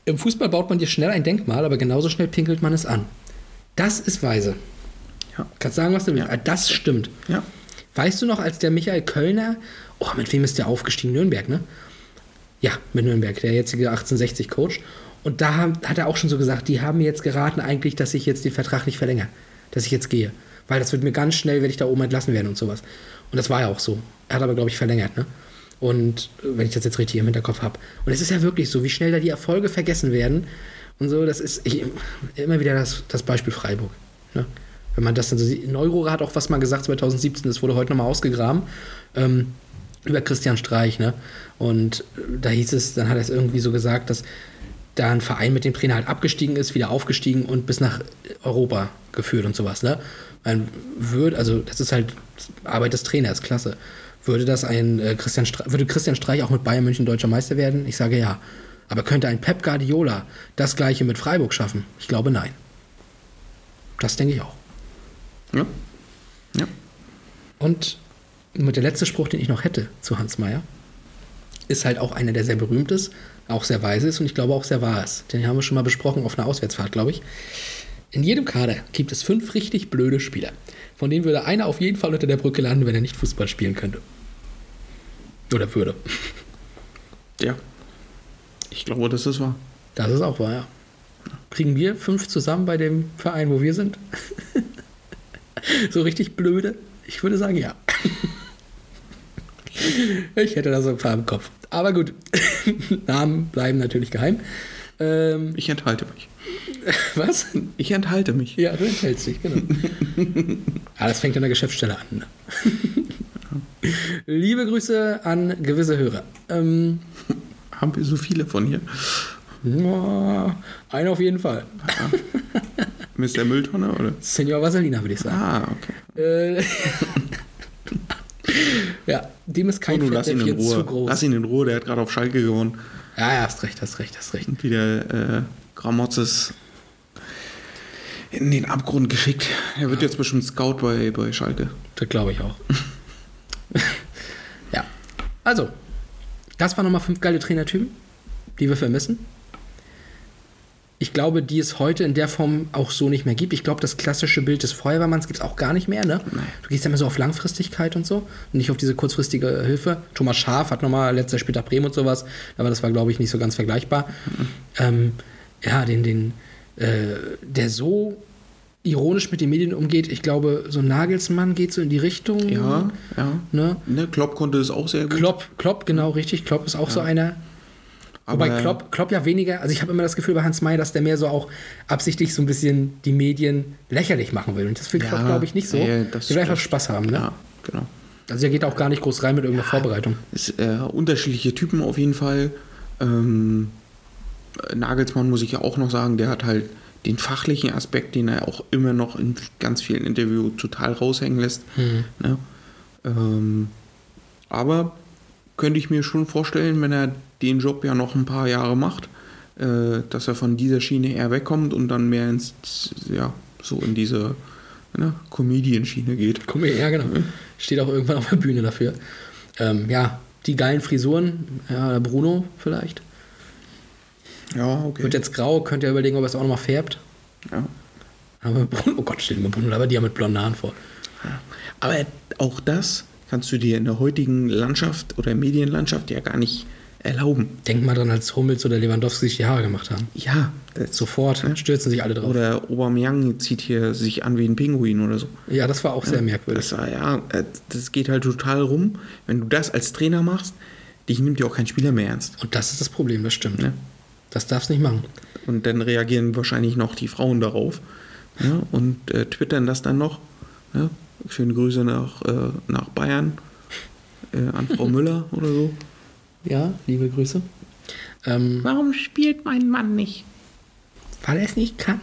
Im Fußball baut man dir schnell ein Denkmal, aber genauso schnell pinkelt man es an. Das ist weise. Ja. Kannst sagen, was du willst. Das stimmt. Ja. Weißt du noch, als der Michael Kölner, oh, mit wem ist der aufgestiegen? Nürnberg, ne? Ja, mit Nürnberg, der jetzige 1860-Coach. Und da haben, hat er auch schon so gesagt, die haben mir jetzt geraten eigentlich, dass ich jetzt den Vertrag nicht verlängere, dass ich jetzt gehe. Weil das wird mir ganz schnell, werde ich da oben entlassen werden und sowas. Und das war ja auch so. Er hat aber, glaube ich, verlängert, ne? Und äh, wenn ich das jetzt richtig im Hinterkopf habe. Und es ist ja wirklich so, wie schnell da die Erfolge vergessen werden. Und so, das ist ich, immer wieder das, das Beispiel Freiburg. Ne? Wenn man das dann so sieht. Neuro hat auch was mal gesagt 2017, das wurde heute nochmal ausgegraben. Ähm, über Christian Streich, ne? Und äh, da hieß es, dann hat er es irgendwie so gesagt, dass da ein Verein mit dem Trainer halt abgestiegen ist, wieder aufgestiegen und bis nach Europa geführt und sowas, ne? Man würde, also das ist halt Arbeit des Trainers, klasse. Würde das ein äh, Christian Streich, würde Christian Streich auch mit Bayern München deutscher Meister werden? Ich sage ja. Aber könnte ein Pep Guardiola das gleiche mit Freiburg schaffen? Ich glaube nein. Das denke ich auch. Ja. Ja. Und mit der letzte Spruch, den ich noch hätte zu Hans Meyer, ist halt auch einer, der sehr berühmt ist, auch sehr weise ist und ich glaube auch sehr wahr ist. Den haben wir schon mal besprochen auf einer Auswärtsfahrt, glaube ich. In jedem Kader gibt es fünf richtig blöde Spieler. Von denen würde einer auf jeden Fall unter der Brücke landen, wenn er nicht Fußball spielen könnte. Oder würde. Ja. Ich glaube, das ist wahr. Das ist auch wahr, ja. Kriegen wir fünf zusammen bei dem Verein, wo wir sind? so richtig blöde? Ich würde sagen, ja. ich hätte da so ein paar im Kopf. Aber gut, Namen bleiben natürlich geheim. Ähm, ich enthalte mich. Was? Ich enthalte mich. Ja, du enthältst dich, genau. ah, das fängt an der Geschäftsstelle an. Ne? Liebe Grüße an gewisse Hörer. Ähm, Haben wir so viele von hier? Ja, einer auf jeden Fall. Mr. Mülltonne, oder? Senior Vaselina, würde ich sagen. Ah, okay. Äh, ja, dem ist kein oh, lass ihn in Fettnäpfchen zu Ruhe. groß. Lass ihn in Ruhe, der hat gerade auf Schalke gewonnen. Ja, ja, hast recht, hast recht, hast recht. Und wieder äh, Gramotzes in den Abgrund geschickt. Er wird jetzt bestimmt Scout bei, bei Schalke. Das glaube ich auch. ja. Also, das waren nochmal fünf geile Trainertypen, die wir vermissen. Ich glaube, die es heute in der Form auch so nicht mehr gibt. Ich glaube, das klassische Bild des Feuerwehrmanns gibt es auch gar nicht mehr. Ne? Du gehst ja immer so auf Langfristigkeit und so und nicht auf diese kurzfristige Hilfe. Thomas Schaaf hat nochmal letzter Spieltag Bremen und sowas, aber das war, glaube ich, nicht so ganz vergleichbar. Ähm, ja, den, den, äh, der so ironisch mit den Medien umgeht. Ich glaube, so Nagelsmann geht so in die Richtung. Ja, ja. Ne? Ne, Klopp konnte es auch sehr gut. Klopp, Klopp, genau richtig. Klopp ist auch so einer. Wobei Aber- Klopp, Klopp ja weniger, also ich habe immer das Gefühl bei Hans May, dass der mehr so auch absichtlich so ein bisschen die Medien lächerlich machen will. Und das will Ja, Klopp, glaube ich, nicht so. ja, der will einfach. Spaß haben, ne? Ja, genau. Also er geht auch gar nicht groß rein mit irgendeiner Vorbereitung. Ist, äh, unterschiedliche Typen auf jeden Fall. Ähm, Nagelsmann muss ich ja auch noch sagen, der hat halt den fachlichen Aspekt, den er auch immer noch in ganz vielen Interviews total raushängen lässt. Mhm. Ne? Ähm, aber könnte ich mir schon vorstellen, wenn er den Job ja noch ein paar Jahre macht, äh, dass er von dieser Schiene eher wegkommt und dann mehr ins, ja, so in diese ne, Comedian-Schiene geht. Mal, ja, genau. Steht auch irgendwann auf der Bühne dafür. Ähm, ja, die geilen Frisuren, ja, Bruno vielleicht. Ja, okay. Wird jetzt grau, könnt ihr überlegen, ob er es auch nochmal färbt. Ja. Aber oh Gott, stell dir mal Labbadia mit blonden Haaren vor. Aber auch das kannst du dir in der heutigen Landschaft oder Medienlandschaft ja gar nicht erlauben. Denk mal dran, als Hummels oder Lewandowski sich die Haare gemacht haben. Ja, Sofort stürzen sich alle drauf. Oder Aubameyang zieht hier sich an wie ein Pinguin oder so. Ja, das war auch sehr merkwürdig. Das war, ja, äh, das geht halt total rum. Wenn du das als Trainer machst, dich nimmt ja auch kein Spieler mehr ernst. Und das ist das Problem, das stimmt. Das darfst nicht machen. Und dann reagieren wahrscheinlich noch die Frauen darauf ja, und äh, twittern das dann noch. Ja. Schöne Grüße nach, äh, nach Bayern äh, an Frau Müller oder so. Ja, liebe Grüße. Ähm, Warum spielt mein Mann nicht? Weil er es nicht kann.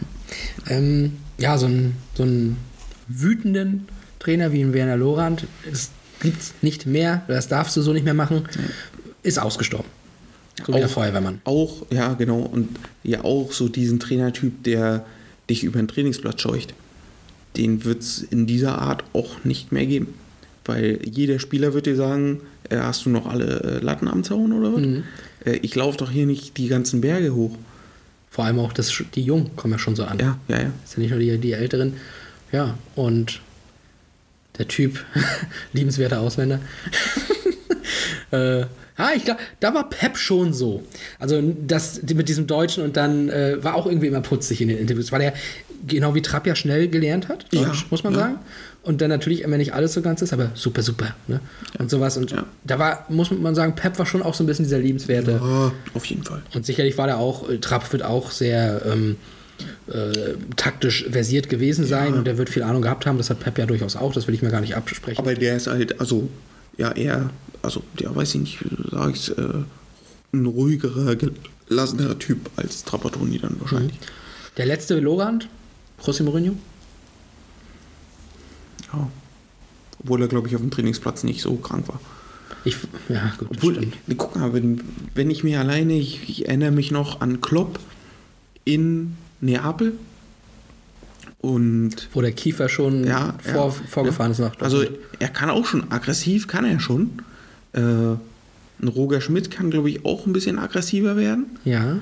Ähm, ja, so einen so einen wütenden Trainer wie ein Werner Lorand, es gibt nicht mehr, das darfst du so nicht mehr machen, ist ausgestorben. Wie der Feuerwehrmann. Auch, ja, genau. Und ja auch so diesen Trainertyp, der dich über den Trainingsplatz scheucht. Den wird es in dieser Art auch nicht mehr geben. Weil jeder Spieler wird dir sagen, äh, hast du noch alle äh, Latten am Zaun oder was? Mhm. Äh, ich laufe doch hier nicht die ganzen Berge hoch. Vor allem auch das, die Jungen kommen ja schon so an. Ja, ja, ja. Das sind nicht nur die, die Älteren. Ja, und der Typ, liebenswerter Ausländer. äh, ja, ich glaube, da war Pep schon so. Also das mit diesem Deutschen und dann äh, war auch irgendwie immer putzig in den Interviews, weil er genau wie Trapp ja schnell gelernt hat, Deutsch, Ja, muss man ja. sagen. Und dann natürlich immer nicht alles so ganz ist, aber super, super. Ne? Und sowas. Und da war, muss man sagen, Pep war schon auch so ein bisschen dieser liebenswerte. Ja, auf jeden Fall. Und sicherlich war der auch, äh, Trapp wird auch sehr ähm, äh, taktisch versiert gewesen sein und der wird viel Ahnung gehabt haben. Das hat Pep ja durchaus auch, das will ich mir gar nicht absprechen. Aber der ist halt, also, ja, eher, also, der weiß ich nicht, sage ich äh, ein ruhigerer, gelassener Typ als Trapattoni dann wahrscheinlich. Der letzte Lorand, José Mourinho? Ja. Obwohl er, glaube ich, auf dem Trainingsplatz nicht so krank war. Ich, ja, gut. Obwohl, ne, guck mal, wenn, wenn ich mir alleine, ich, ich erinnere mich noch an Klopp in Neapel. Und Wo der Kiefer schon ja, vor, ja, vorgefahren ja. ist nach Also Dortmund. er kann auch schon aggressiv, kann er schon. Äh, ein Roger Schmidt kann, glaube ich, auch ein bisschen aggressiver werden. Ja.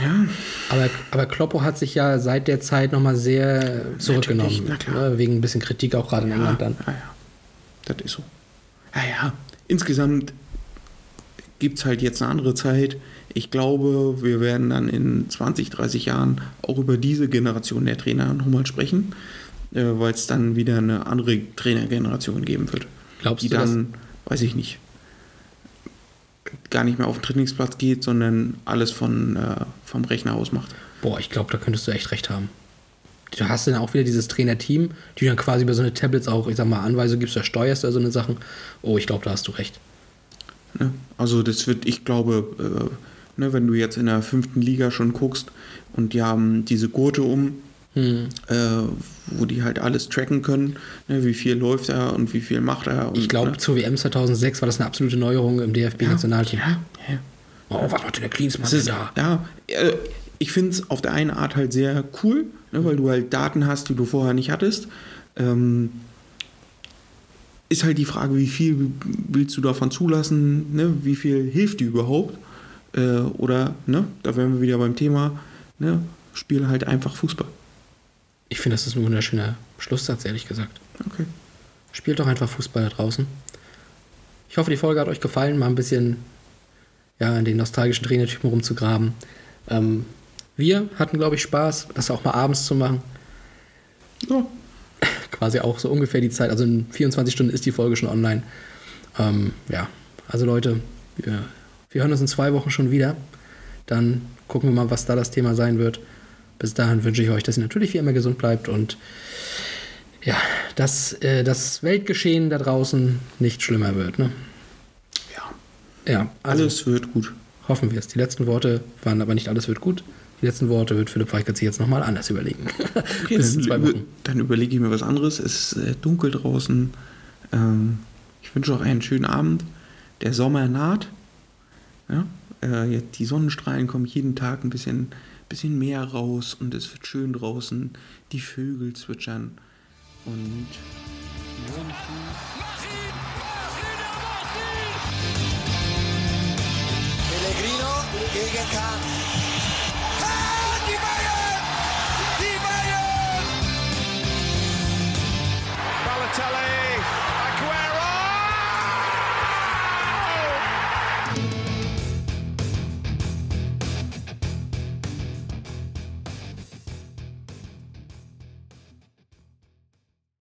Ja. Aber, aber Kloppo hat sich ja seit der Zeit nochmal sehr zurückgenommen. Ne, wegen ein bisschen Kritik auch gerade in England dann. Ja, ja. Das ist so. Ja, ja. Insgesamt gibt es halt jetzt eine andere Zeit. Ich glaube, wir werden dann in 20, 30 Jahren auch über diese Generation der Trainer nochmal sprechen, äh, weil es dann wieder eine andere Trainergeneration geben wird. Glaubst die du, dann, weiß ich nicht, gar nicht mehr auf den Trainingsplatz geht, sondern alles von, äh, vom Rechner aus macht. Boah, ich glaube, da könntest du echt recht haben. Du hast dann auch wieder dieses Trainerteam, die dann quasi über so eine Tablets auch, ich sag mal, Anweisungen gibst oder steuerst oder so eine Sachen. Oh, ich glaube, da hast du recht. Ne? Also das wird, ich glaube, äh, ne, wenn du jetzt in der fünften Liga schon guckst und die haben diese Gurte um, Hm. äh, wo die halt alles tracken können, ne, wie viel läuft er und wie viel macht er. Und, Ich glaube, ne? zur WM 2006 war das eine absolute Neuerung im DFB-Nationalteam. Ja, ja. Oh, was macht denn der Klinsmann ist, da? ja, äh, ich finde es auf der einen Art halt sehr cool, ne, weil du halt Daten hast, die du vorher nicht hattest. Ähm, ist halt die Frage, wie viel willst du davon zulassen, ne? wie viel hilft dir überhaupt? Äh, oder, ne, da wären wir wieder beim Thema, ne, spiele halt einfach Fußball. Ich finde, das ist ein wunderschöner Schlusssatz, ehrlich gesagt. Okay. Spielt doch einfach Fußball da draußen. Ich hoffe, die Folge hat euch gefallen, mal ein bisschen ja, in den nostalgischen Trainertypen rumzugraben. Ähm, wir hatten, glaube ich, Spaß, das auch mal abends zu machen. Ja. Quasi auch so ungefähr die Zeit. Also in 24 Stunden ist die Folge schon online. Ähm, ja, also Leute, wir, wir hören uns in zwei Wochen schon wieder. Dann gucken wir mal, was da das Thema sein wird. Bis dahin wünsche ich euch, dass ihr natürlich wie immer gesund bleibt und ja, dass äh, das Weltgeschehen da draußen nicht schlimmer wird. Ne? Ja. Ja, also Alles wird gut. hoffen wir es. Die letzten Worte waren aber nicht alles wird gut. Die letzten Worte wird Philipp Weichert sich jetzt nochmal anders überlegen. Okay, Bis dann, zwei über, Wochen. dann überlege ich mir was anderes. Es ist äh, dunkel draußen. Ähm, ich wünsche euch einen schönen Abend. Der Sommer naht. Ja? Äh, die Sonnenstrahlen kommen jeden Tag ein bisschen, bisschen mehr raus und es wird schön draußen. Die Vögel zwitschern und. Pellegrino gegen Kahn. Ah, die Bayern! Die Bayern! Balotelli!